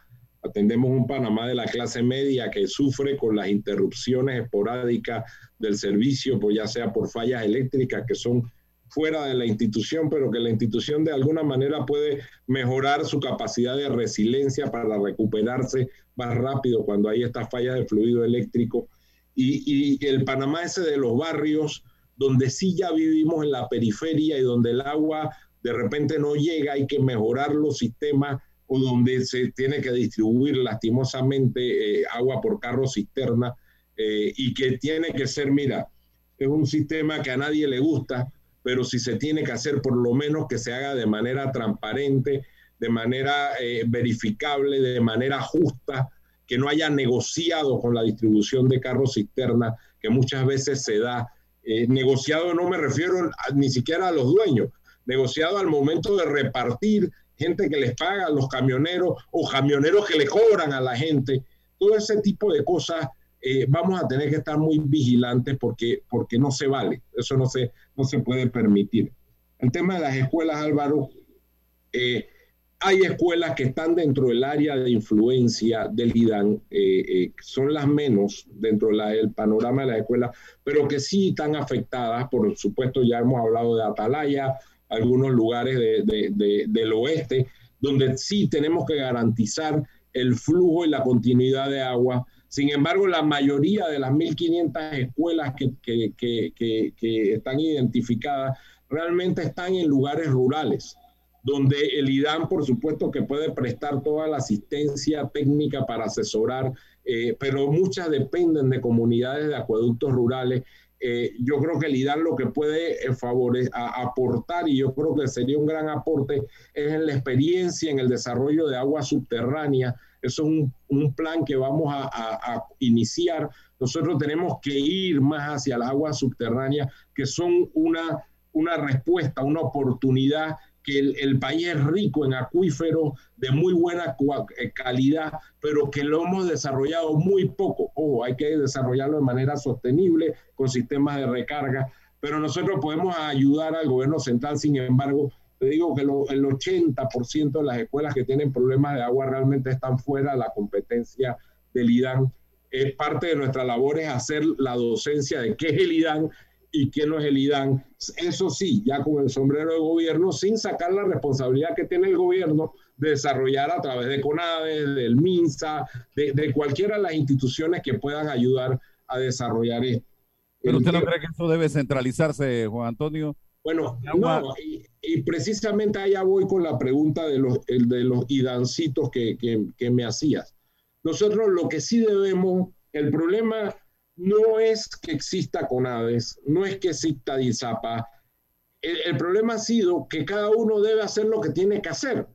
Atendemos un Panamá de la clase media que sufre con las interrupciones esporádicas del servicio, pues ya sea por fallas eléctricas que son fuera de la institución, pero que la institución de alguna manera puede mejorar su capacidad de resiliencia para recuperarse más rápido cuando hay estas fallas de fluido eléctrico. Y, el Panamá ese de los barrios, donde sí ya vivimos en la periferia y donde el agua de repente no llega, hay que mejorar los sistemas o donde se tiene que distribuir lastimosamente eh, agua por carro cisterna eh, y que tiene que ser, mira, es un sistema que a nadie le gusta, pero si se tiene que hacer, por lo menos que se haga de manera transparente, de manera eh, verificable, de manera justa, que no haya negociado con la distribución de carros cisterna, que muchas veces se da. Negociado no me refiero ni siquiera a los dueños, negociado al momento de repartir gente que les paga a los camioneros o camioneros que le cobran a la gente. Todo ese tipo de cosas eh, vamos a tener que estar muy vigilantes porque, porque no se vale, eso no se, no se puede permitir. El tema de las escuelas, Álvaro, eh, hay escuelas que están dentro del área de influencia del IDAN, eh, son las menos dentro del panorama de las escuelas, pero que sí están afectadas, por supuesto ya hemos hablado de Atalaya, algunos lugares del oeste, donde sí tenemos que garantizar el flujo y la continuidad de agua sin embargo, la mayoría de las 1.500 escuelas que, están identificadas realmente están en lugares rurales, donde el IDAN, por supuesto, que puede prestar toda la asistencia técnica para asesorar, eh, pero muchas dependen de comunidades de acueductos rurales. Eh, yo creo que el IDAN lo que puede eh, favorecer, aportar, y yo creo que sería un gran aporte, es en la experiencia en el desarrollo de agua subterránea, eso es un, plan que vamos a, iniciar. Nosotros tenemos que ir más hacia las aguas subterráneas, que son una, una respuesta, una oportunidad que el, país es rico en acuíferos de muy buena eh, calidad, pero que lo hemos desarrollado muy poco. Ojo, hay que desarrollarlo de manera sostenible, con sistemas de recarga, pero nosotros podemos ayudar al gobierno central, sin embargo, te digo que el 80% de las escuelas que tienen problemas de agua realmente están fuera de la competencia del IDAN. Es parte de nuestra labor es hacer la docencia de qué es el IDAN y qué no es el IDAN. Eso sí, ya con el sombrero de gobierno, sin sacar la responsabilidad que tiene el gobierno de desarrollar a través de CONADE, del MINSA, de, de cualquiera de las instituciones que puedan ayudar a desarrollar esto. ¿Pero usted no cree que eso debe centralizarse, Juan Antonio? Bueno, no, y, precisamente allá voy con la pregunta de los, de los idancitos que, que, me hacías. Nosotros lo que sí debemos, el problema no es que exista CONADES, no es que exista DISAPA, el, el, problema ha sido que cada uno debe hacer lo que tiene que hacer.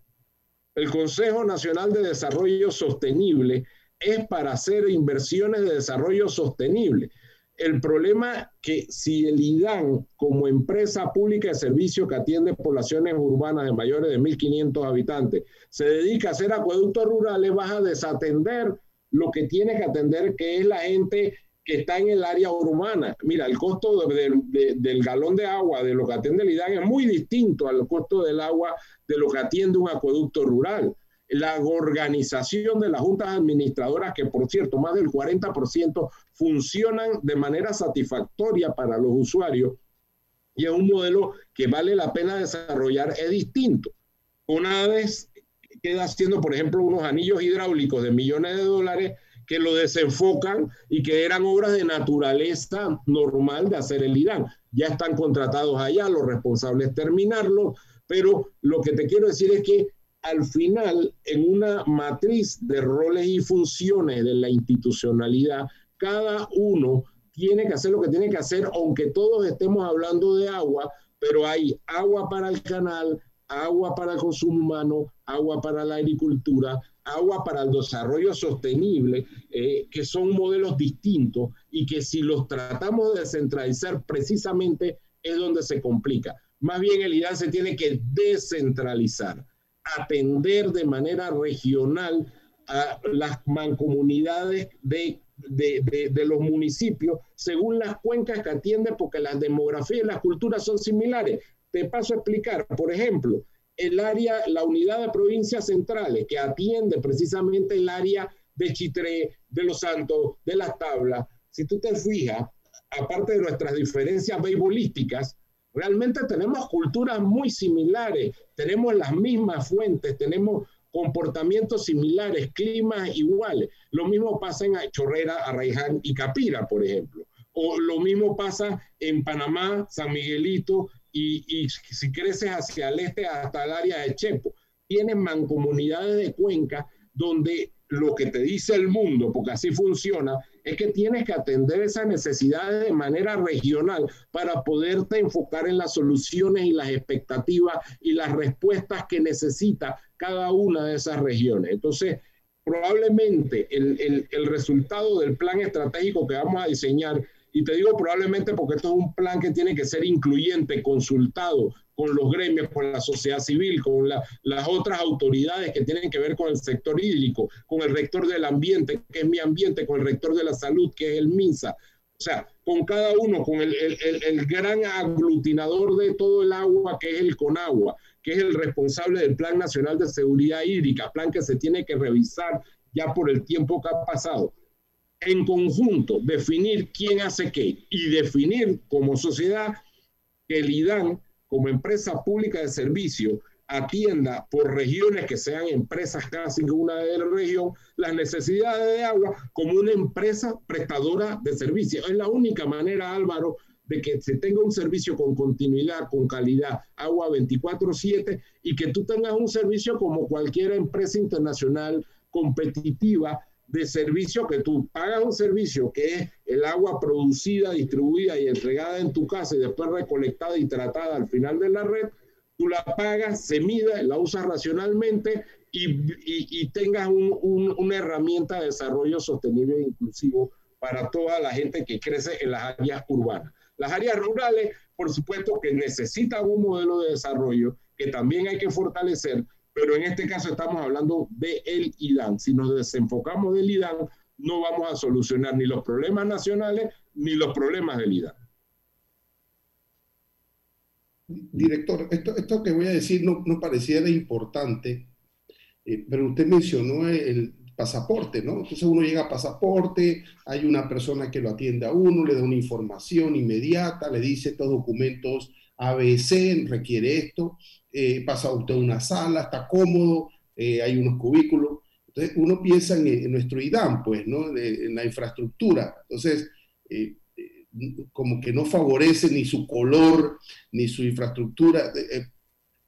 El Consejo Nacional de Desarrollo Sostenible es para hacer inversiones de desarrollo sostenible el problema que si el IDAN, como empresa pública de servicio que atiende poblaciones urbanas de mayores de 1.500 habitantes, se dedica a hacer acueductos rurales, vas a desatender lo que tiene que atender, que es la gente que está en el área urbana. Mira, el costo del galón de agua de lo que atiende el IDAN es muy distinto al costo del agua de lo que atiende un acueducto rural la organización de las juntas administradoras, que por cierto, más del 40% funcionan de manera satisfactoria para los usuarios, y es un modelo que vale la pena desarrollar, es distinto. Una vez queda haciendo, por ejemplo, unos anillos hidráulicos de millones de dólares que lo desenfocan y que eran obras de naturaleza normal de hacer el IRAN. Ya están contratados allá, los responsables terminarlo, pero lo que te quiero decir es que al final, en una matriz de roles y funciones de la institucionalidad, cada uno tiene que hacer lo que tiene que hacer, aunque todos estemos hablando de agua, pero hay agua para el canal, agua para el consumo humano, agua para la agricultura, agua para el desarrollo sostenible, eh, que son modelos distintos y que si los tratamos de descentralizar precisamente es donde se complica. Más bien el IDAN se tiene que descentralizar atender de manera regional a las mancomunidades de, de, los municipios según las cuencas que atiende, porque las demografías y las culturas son similares. Te paso a explicar, por ejemplo, el área, la unidad de provincias centrales que atiende precisamente el área de Chitré, de Los Santos, de las tablas. Si tú te fijas, aparte de nuestras diferencias beisbolísticas, Realmente tenemos culturas muy similares, tenemos las mismas fuentes, tenemos comportamientos similares, climas iguales. Lo mismo pasa en Chorrera, Arraiján y Capira, por ejemplo. O lo mismo pasa en Panamá, San Miguelito y, si creces hacia el este hasta el área de Chepo. Tienen mancomunidades de cuenca donde lo que te dice el mundo, porque así funciona, es que tienes que atender esas necesidades de manera regional para poderte enfocar en las soluciones y las expectativas y las respuestas que necesita cada una de esas regiones. Entonces, probablemente el, el, el resultado del plan estratégico que vamos a diseñar y te digo probablemente porque esto es un plan que tiene que ser incluyente, consultado con los gremios, con la sociedad civil, con las otras autoridades que tienen que ver con el sector hídrico, con el rector del ambiente, que es mi ambiente, con el rector de la salud, que es el MINSA. O sea, con cada uno, con el gran aglutinador de todo el agua, que es el CONAGUA, que es el responsable del Plan Nacional de Seguridad Hídrica, plan que se tiene que revisar ya por el tiempo que ha pasado en conjunto definir quién hace qué y definir como sociedad que el IDAN, como empresa pública de servicio, atienda por regiones que sean empresas casi una de la región las necesidades de agua como una empresa prestadora de servicios. Es la única manera, Álvaro, de que se tenga un servicio con continuidad, con calidad, agua 24/7 y que tú tengas un servicio como cualquier empresa internacional competitiva de servicio que tú pagas un servicio que es el agua producida, distribuida y entregada en tu casa y después recolectada y tratada al final de la red, tú la pagas, se mide, la usas racionalmente y, tengas una herramienta de desarrollo sostenible e inclusivo para toda la gente que crece en las áreas urbanas. Las áreas rurales, por supuesto, que necesitan un modelo de desarrollo que también hay que fortalecer, pero en este caso estamos hablando de el IDAN. Si nos desenfocamos del IDAN, no vamos a solucionar ni los problemas nacionales ni los problemas del IDAN. Director, esto, esto que voy a decir no, no pareciera importante, eh, pero usted mencionó el pasaporte, ¿no? Entonces uno llega a pasaporte, hay una persona que lo atiende a uno, le da una información inmediata, le dice estos documentos ABC requiere esto, eh, pasa usted una sala, está cómodo, eh, hay unos cubículos. Entonces uno piensa en, nuestro IDAM, pues, ¿no? en la infraestructura. Entonces, eh, como que no favorece ni su color, ni su infraestructura.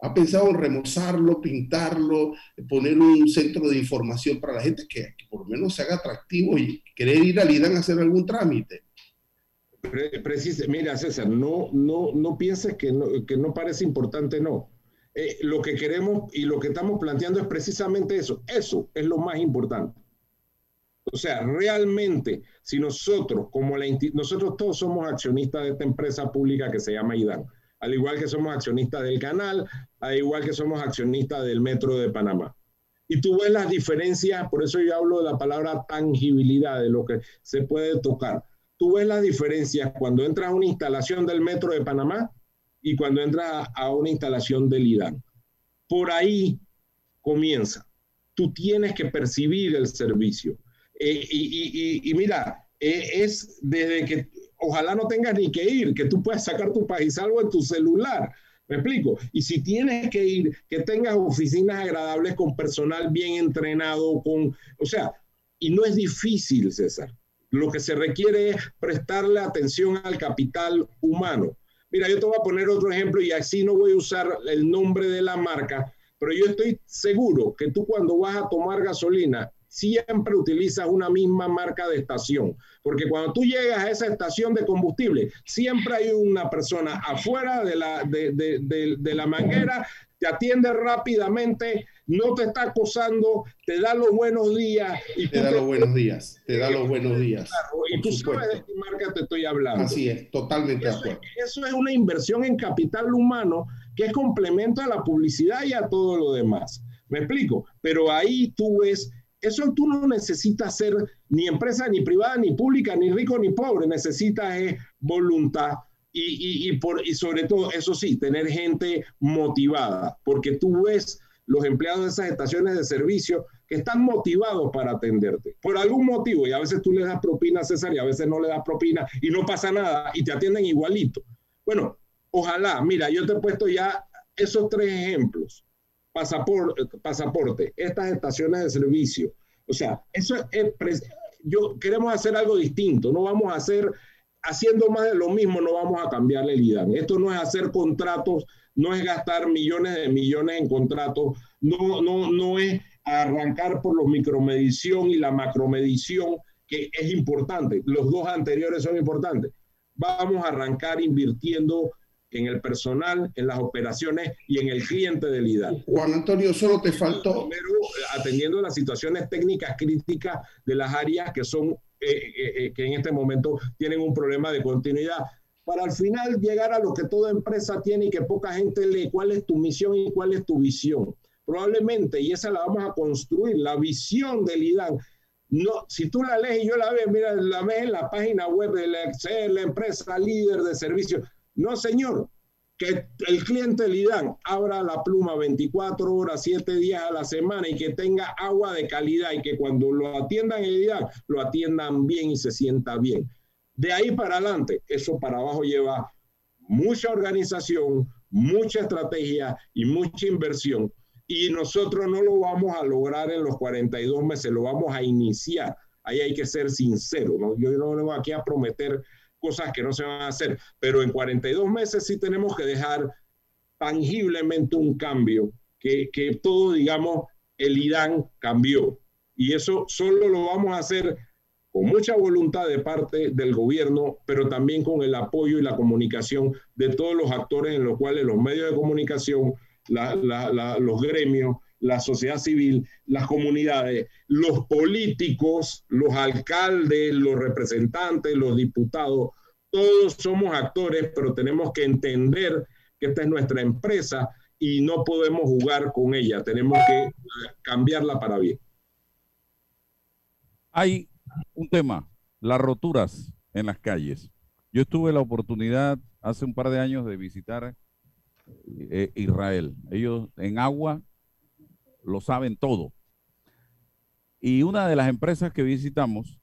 ¿Ha pensado en remozarlo, pintarlo, poner un centro de información para la gente que, por lo menos se haga atractivo y querer ir al IDAM a hacer algún trámite? mira, César, no, no, no pienses que que no parece importante, no. Eh, lo que queremos y lo que estamos planteando es precisamente eso. Eso es lo más importante. O sea, realmente, si nosotros, como la nosotros todos somos accionistas de esta empresa pública que se llama IDAN, al igual que somos accionistas del canal, al igual que somos accionistas del Metro de Panamá. Y tú ves las diferencias, por eso yo hablo de la palabra tangibilidad, de lo que se puede tocar. Tú ves las diferencias cuando entras a una instalación del Metro de Panamá y cuando entras a una instalación del IDAN. Por ahí comienza. Tú tienes que percibir el servicio. Eh, y, mira, eh, es desde que ojalá no tengas ni que ir, que tú puedas sacar tu país algo en tu celular. ¿Me explico? Y si tienes que ir, que tengas oficinas agradables con personal bien entrenado, con, o sea, y no es difícil, César. Lo que se requiere es prestarle atención al capital humano. Mira, yo te voy a poner otro ejemplo y así no voy a usar el nombre de la marca, pero yo estoy seguro que tú cuando vas a tomar gasolina siempre utilizas una misma marca de estación, porque cuando tú llegas a esa estación de combustible, siempre hay una persona afuera de la, de, la manguera, te atiende rápidamente, no te está acosando, te da los buenos días. Y te da los buenos días, te da los buenos días. y tú sabes de qué marca te estoy hablando. Así es, totalmente de acuerdo. Eso es una inversión en capital humano que es complemento a la publicidad y a todo lo demás. ¿Me explico? Pero ahí tú ves eso tú no necesitas ser ni empresa, ni privada, ni pública, ni rico, ni pobre. Necesitas eh, voluntad y, por, y sobre todo, eso sí, tener gente motivada, porque tú ves los empleados de esas estaciones de servicio que están motivados para atenderte, por algún motivo, y a veces tú le das propina, César, y a veces no le das propina, y no pasa nada, y te atienden igualito. Bueno, ojalá, mira, yo te he puesto ya esos tres ejemplos pasaporte, pasaporte, estas estaciones de servicio. O sea, eso es, yo queremos hacer algo distinto, no vamos a hacer, haciendo más de lo mismo, no vamos a cambiar el IDAN. Esto no es hacer contratos, no es gastar millones de millones en contratos, no, no, no es arrancar por los micromedición y la macromedición, que es importante. Los dos anteriores son importantes. Vamos a arrancar invirtiendo en el personal, en las operaciones y en el cliente del IDAL. Juan Antonio, solo te faltó... Primero, atendiendo las situaciones técnicas críticas de las áreas que son, eh, eh, eh, que en este momento tienen un problema de continuidad, para al final llegar a lo que toda empresa tiene y que poca gente lee, cuál es tu misión y cuál es tu visión. Probablemente, y esa la vamos a construir, la visión del IDAN, no, si tú la lees y yo la veo, mira, la ves en la página web de la la empresa líder de servicios, no, señor, que el cliente del IDAN abra la pluma 24 horas, 7 días a la semana y que tenga agua de calidad y que cuando lo atiendan el IDAN, lo atiendan bien y se sienta bien. De ahí para adelante, eso para abajo lleva mucha organización, mucha estrategia y mucha inversión. Y nosotros no lo vamos a lograr en los 42 meses, lo vamos a iniciar. Ahí hay que ser sincero, ¿no? Yo no vengo aquí a prometer cosas que no se van a hacer, pero en 42 meses sí tenemos que dejar tangiblemente un cambio, que, que todo, digamos, el Irán cambió. Y eso solo lo vamos a hacer con mucha voluntad de parte del gobierno, pero también con el apoyo y la comunicación de todos los actores en los cuales los medios de comunicación, los gremios, la sociedad civil, las comunidades, los políticos, los alcaldes, los representantes, los diputados, todos somos actores, pero tenemos que entender que esta es nuestra empresa y no podemos jugar con ella, tenemos que cambiarla para bien. Hay un tema, las roturas en las calles. Yo tuve la oportunidad hace un par de años de visitar eh, Israel. Ellos en agua lo saben todo. Y una de las empresas que visitamos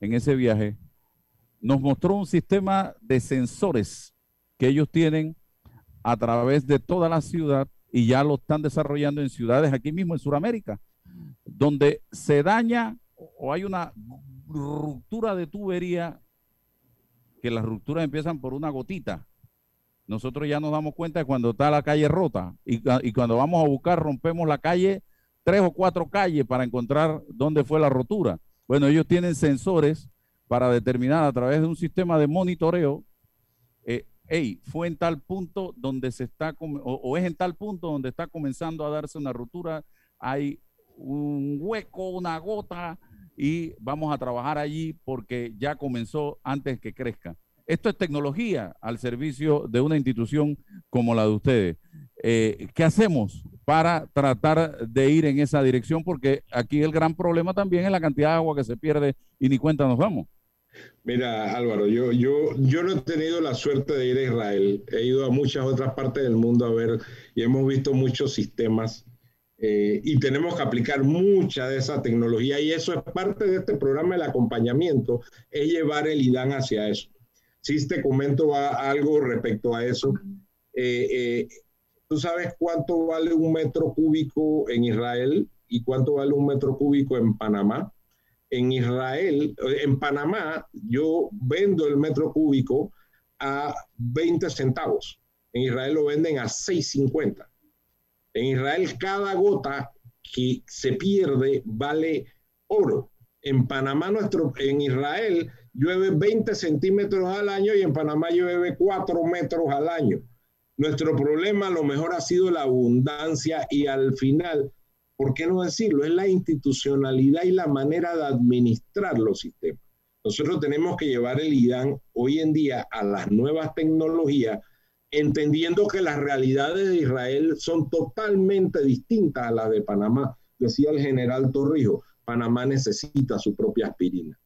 en ese viaje nos mostró un sistema de sensores que ellos tienen a través de toda la ciudad y ya lo están desarrollando en ciudades aquí mismo en Sudamérica, donde se daña o hay una ruptura de tubería, que las rupturas empiezan por una gotita. Nosotros ya nos damos cuenta de cuando está la calle rota y, y cuando vamos a buscar rompemos la calle, tres o cuatro calles para encontrar dónde fue la rotura. Bueno, ellos tienen sensores para determinar a través de un sistema de monitoreo, eh, hey, fue en tal punto donde se está, o, es en tal punto donde está comenzando a darse una ruptura, hay un hueco, una gota, y vamos a trabajar allí porque ya comenzó antes que crezca. Esto es tecnología al servicio de una institución como la de ustedes. Eh, ¿Qué hacemos para tratar de ir en esa dirección? Porque aquí el gran problema también es la cantidad de agua que se pierde y ni cuenta nos damos. Mira, Álvaro, yo, yo, yo no he tenido la suerte de ir a Israel. He ido a muchas otras partes del mundo a ver y hemos visto muchos sistemas eh, y tenemos que aplicar mucha de esa tecnología y eso es parte de este programa del acompañamiento, es llevar el IDAN hacia eso. Si te comento algo respecto a eso. Eh, eh, ¿Tú sabes cuánto vale un metro cúbico en Israel y cuánto vale un metro cúbico en Panamá? En Israel, en Panamá, yo vendo el metro cúbico a 20 centavos. En Israel lo venden a 6.50. En Israel cada gota que se pierde vale oro. En Panamá, nuestro, en Israel llueve 20 centímetros al año y en Panamá llueve 4 metros al año. Nuestro problema a lo mejor ha sido la abundancia y al final, ¿por qué no decirlo? Es la institucionalidad y la manera de administrar los sistemas. Nosotros tenemos que llevar el IDAN hoy en día a las nuevas tecnologías entendiendo que las realidades de Israel son totalmente distintas a las de Panamá. Decía el general Torrijos, Panamá necesita su propia aspirina.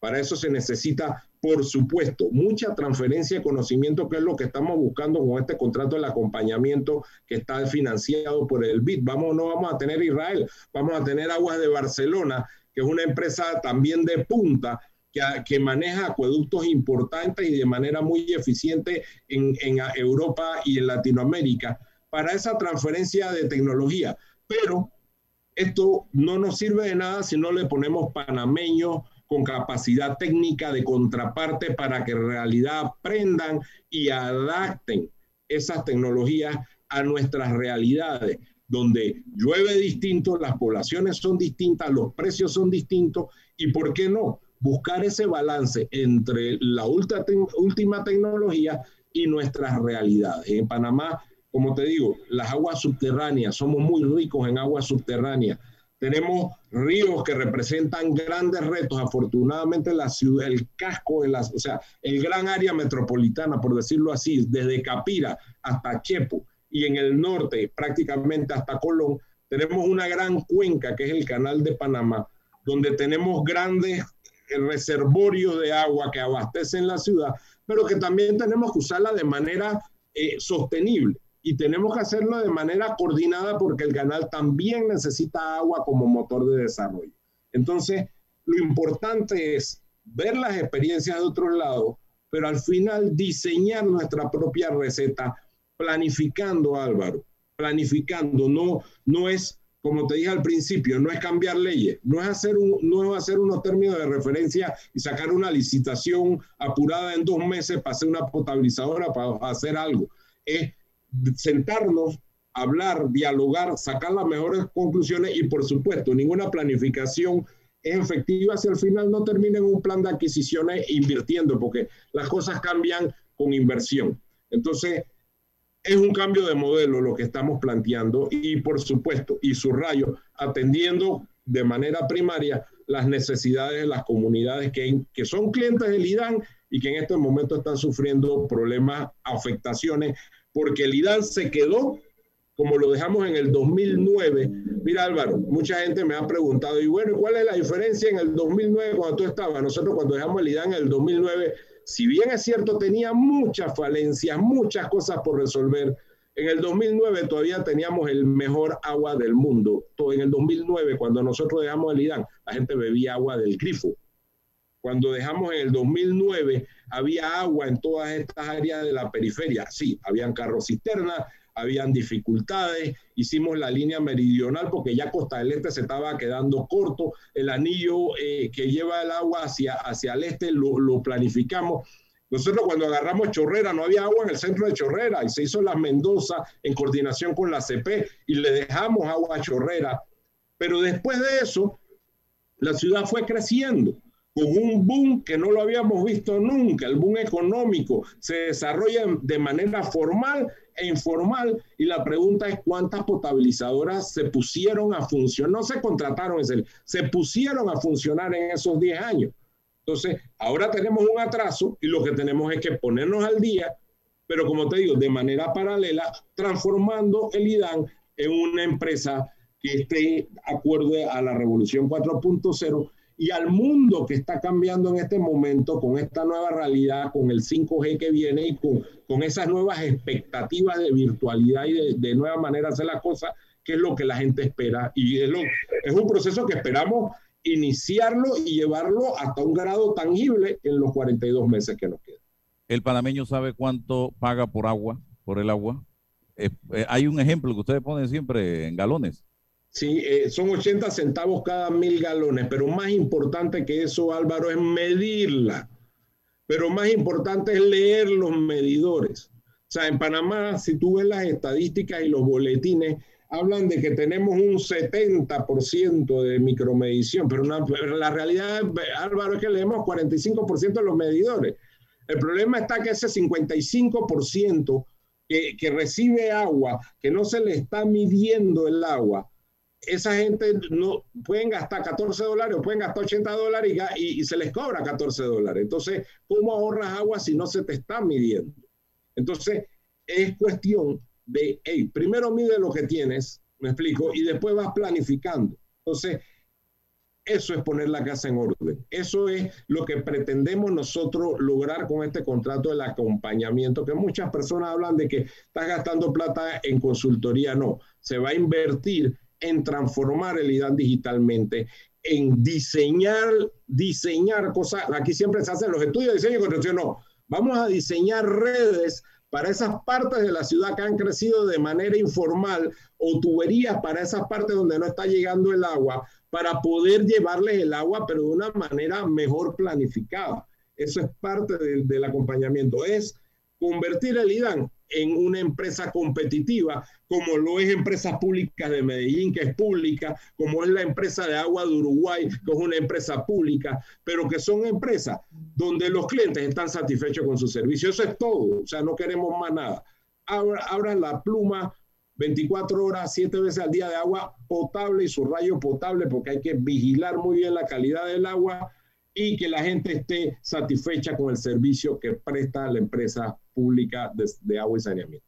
Para eso se necesita, por supuesto, mucha transferencia de conocimiento, que es lo que estamos buscando con este contrato del acompañamiento que está financiado por el BID. Vamos, no vamos a tener Israel, vamos a tener Aguas de Barcelona, que es una empresa también de punta que, maneja acueductos importantes y de manera muy eficiente en, Europa y en Latinoamérica para esa transferencia de tecnología. Pero esto no nos sirve de nada si no le ponemos panameños con capacidad técnica de contraparte para que en realidad aprendan y adapten esas tecnologías a nuestras realidades, donde llueve distinto, las poblaciones son distintas, los precios son distintos y, ¿por qué no? Buscar ese balance entre la última tecnología y nuestras realidades. En Panamá, como te digo, las aguas subterráneas, somos muy ricos en aguas subterráneas. Tenemos ríos que representan grandes retos. Afortunadamente, la ciudad, el casco, de las, o sea, el gran área metropolitana, por decirlo así, desde Capira hasta Chepo y en el norte, prácticamente hasta Colón, tenemos una gran cuenca que es el Canal de Panamá, donde tenemos grandes reservorio de agua que abastecen la ciudad, pero que también tenemos que usarla de manera eh, sostenible y tenemos que hacerlo de manera coordinada porque el canal también necesita agua como motor de desarrollo. Entonces, lo importante es ver las experiencias de otros lados, pero al final diseñar nuestra propia receta, planificando, Álvaro, planificando, no, no es como te dije al principio, no es cambiar leyes, no es hacer, un, no es hacer unos términos de referencia y sacar una licitación apurada en dos meses para hacer una potabilizadora, para hacer algo. Es sentarnos, hablar, dialogar, sacar las mejores conclusiones y, por supuesto, ninguna planificación es efectiva si al final no termina en un plan de adquisiciones invirtiendo, porque las cosas cambian con inversión. Entonces, es un cambio de modelo lo que estamos planteando y por supuesto, y subrayo, atendiendo de manera primaria las necesidades de las comunidades que, que son clientes del IDAN y que en este momento están sufriendo problemas, afectaciones, porque el IDAN se quedó como lo dejamos en el 2009. Mira Álvaro, mucha gente me ha preguntado, y bueno, ¿cuál es la diferencia en el 2009 cuando tú estabas? Nosotros cuando dejamos el IDAN en el 2009 si bien es cierto, tenía muchas falencias, muchas cosas por resolver. En el 2009 todavía teníamos el mejor agua del mundo. En el 2009, cuando nosotros dejamos el IDAN, la gente bebía agua del grifo. Cuando dejamos en el 2009, había agua en todas estas áreas de la periferia. Sí, habían carros cisternas, habían dificultades, hicimos la línea meridional porque ya Costa del Este se estaba quedando corto, el anillo eh, que lleva el agua hacia, hacia el este lo, planificamos. Nosotros cuando agarramos Chorrera no había agua en el centro de Chorrera y se hizo la Mendoza en coordinación con la CP y le dejamos agua a Chorrera. Pero después de eso, la ciudad fue creciendo. Con un boom que no lo habíamos visto nunca, el boom económico se desarrolla de manera formal e informal y la pregunta es cuántas potabilizadoras se pusieron a funcionar, no se contrataron, se pusieron a funcionar en esos 10 años. Entonces, ahora tenemos un atraso y lo que tenemos es que ponernos al día, pero como te digo, de manera paralela, transformando el IDAN en una empresa que esté acorde a la revolución 4.0 y al mundo que está cambiando en este momento con esta nueva realidad, con el 5G que viene y con, con esas nuevas expectativas de virtualidad y de, de nueva manera de hacer las cosas, que es lo que la gente espera. Y es, lo, es un proceso que esperamos iniciarlo y llevarlo hasta un grado tangible en los 42 meses que nos quedan. ¿El panameño sabe cuánto paga por agua, por el agua? Eh, eh, hay un ejemplo que ustedes ponen siempre en galones. Sí, eh, son 80 centavos cada mil galones, pero más importante que eso, Álvaro, es medirla. Pero más importante es leer los medidores. O sea, en Panamá, si tú ves las estadísticas y los boletines, hablan de que tenemos un 70% de micromedición, pero, la realidad, Álvaro, es que leemos 45% de los medidores. El problema está que ese 55% que, que recibe agua, que no se le está midiendo el agua, esa gente no pueden gastar 14 dólares o pueden gastar 80 dólares y, y, se les cobra 14 dólares. Entonces, ¿cómo ahorras agua si no se te está midiendo? Entonces, es cuestión de, hey, primero mide lo que tienes, me explico, y después vas planificando. Entonces, eso es poner la casa en orden. Eso es lo que pretendemos nosotros lograr con este contrato del acompañamiento, que muchas personas hablan de que estás gastando plata en consultoría. No, se va a invertir en transformar el IDAN digitalmente, en diseñar, diseñar cosas. Aquí siempre se hacen los estudios de diseño y construcción. No, vamos a diseñar redes para esas partes de la ciudad que han crecido de manera informal o tuberías para esas partes donde no está llegando el agua, para poder llevarles el agua, pero de una manera mejor planificada. Eso es parte del acompañamiento. Es convertir el IDAN en una empresa competitiva, como lo es Empresas Públicas de Medellín, que es pública, como es la empresa de agua de Uruguay, que es una empresa pública, pero que son empresas donde los clientes están satisfechos con su servicio. Eso es todo, o sea, no queremos más nada. Abran la pluma 24 horas, 7 veces al día de agua potable y su rayo potable, porque hay que vigilar muy bien la calidad del agua y que la gente esté satisfecha con el servicio que presta la empresa pública de, agua y saneamiento.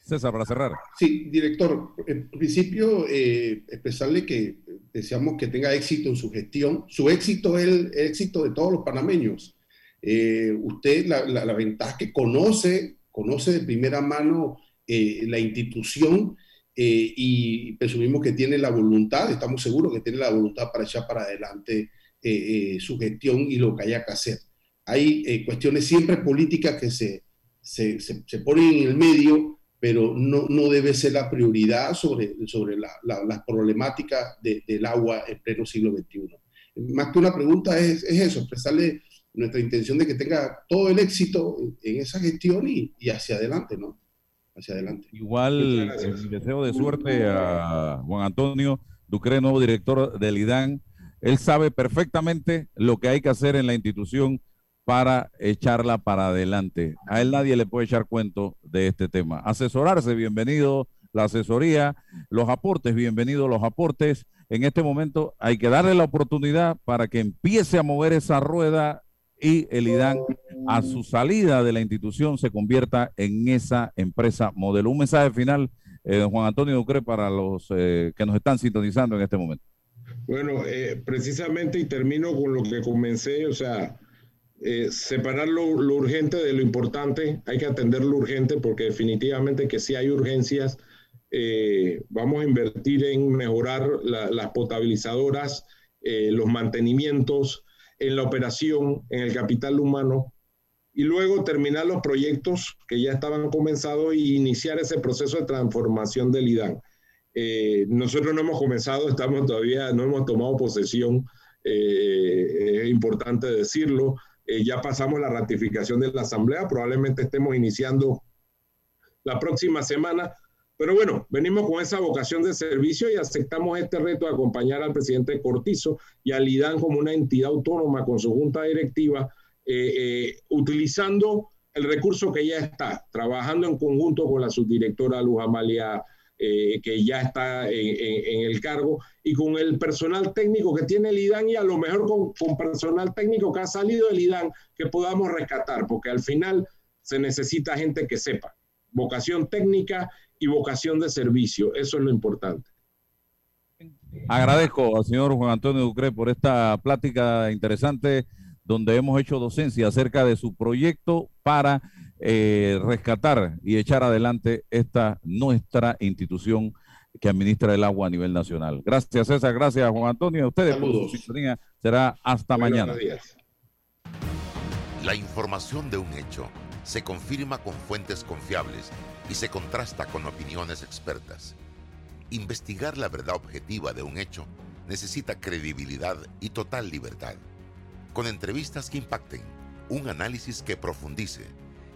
César, para cerrar. Sí, director, en principio eh, expresarle que deseamos que tenga éxito en su gestión. Su éxito es el, éxito de todos los panameños. Eh, usted, la, la, ventaja que conoce, conoce de primera mano eh, la institución y presumimos que tiene la voluntad, estamos seguros que tiene la voluntad para echar para adelante su gestión y lo que haya que hacer. Hay cuestiones siempre políticas que se, se, se, se ponen en el medio, pero no, no, debe ser la prioridad sobre, sobre la, la, las problemáticas de, del agua en pleno siglo XXI. Más que una pregunta es, es, eso, expresarle nuestra intención de que tenga todo el éxito en esa gestión y, y hacia adelante, ¿no? Hacia adelante. Igual, el deseo de suerte a Juan Antonio Ducre, nuevo director del IDAN. Él sabe perfectamente lo que hay que hacer en la institución para echarla para adelante. A él nadie le puede echar cuento de este tema. Asesorarse, bienvenido la asesoría, los aportes, bienvenidos los aportes. En este momento hay que darle la oportunidad para que empiece a mover esa rueda y el IDAN a su salida de la institución se convierta en esa empresa modelo. Un mensaje final, eh, Juan Antonio Ducre, para los eh, que nos están sintonizando en este momento. Bueno, eh, precisamente y termino con lo que comencé, o sea, eh, separar lo, urgente de lo importante, hay que atender lo urgente porque definitivamente que si hay urgencias, eh, vamos a invertir en mejorar las potabilizadoras, eh, los mantenimientos, en la operación, en el capital humano, y luego terminar los proyectos que ya estaban comenzados e iniciar ese proceso de transformación del IDAN. nosotros no hemos comenzado, estamos todavía, no hemos tomado posesión, es importante decirlo, eh, ya pasamos la ratificación de la Asamblea, probablemente estemos iniciando la próxima semana, Pero bueno, venimos con esa vocación de servicio y aceptamos este reto de acompañar al presidente Cortizo y al IDAN como una entidad autónoma con su junta directiva, eh, eh, utilizando el recurso que ya está, trabajando en conjunto con la subdirectora Luz Amalia, eh, que ya está en, el cargo, y con el personal técnico que tiene el IDAN y a lo mejor con, con personal técnico que ha salido del IDAN que podamos rescatar, porque al final se necesita gente que sepa, vocación técnica y vocación de servicio, eso es lo importante. Agradezco al señor Juan Antonio Ducre por esta plática interesante donde hemos hecho docencia acerca de su proyecto para eh, rescatar y echar adelante esta nuestra institución que administra el agua a nivel nacional. Gracias César, gracias Juan Antonio, a ustedes por su sintonía. Será hasta mañana. La información de un hecho se confirma con fuentes confiables y se contrasta con opiniones expertas. Investigar la verdad objetiva de un hecho necesita credibilidad y total libertad con entrevistas que impacten, un análisis que profundice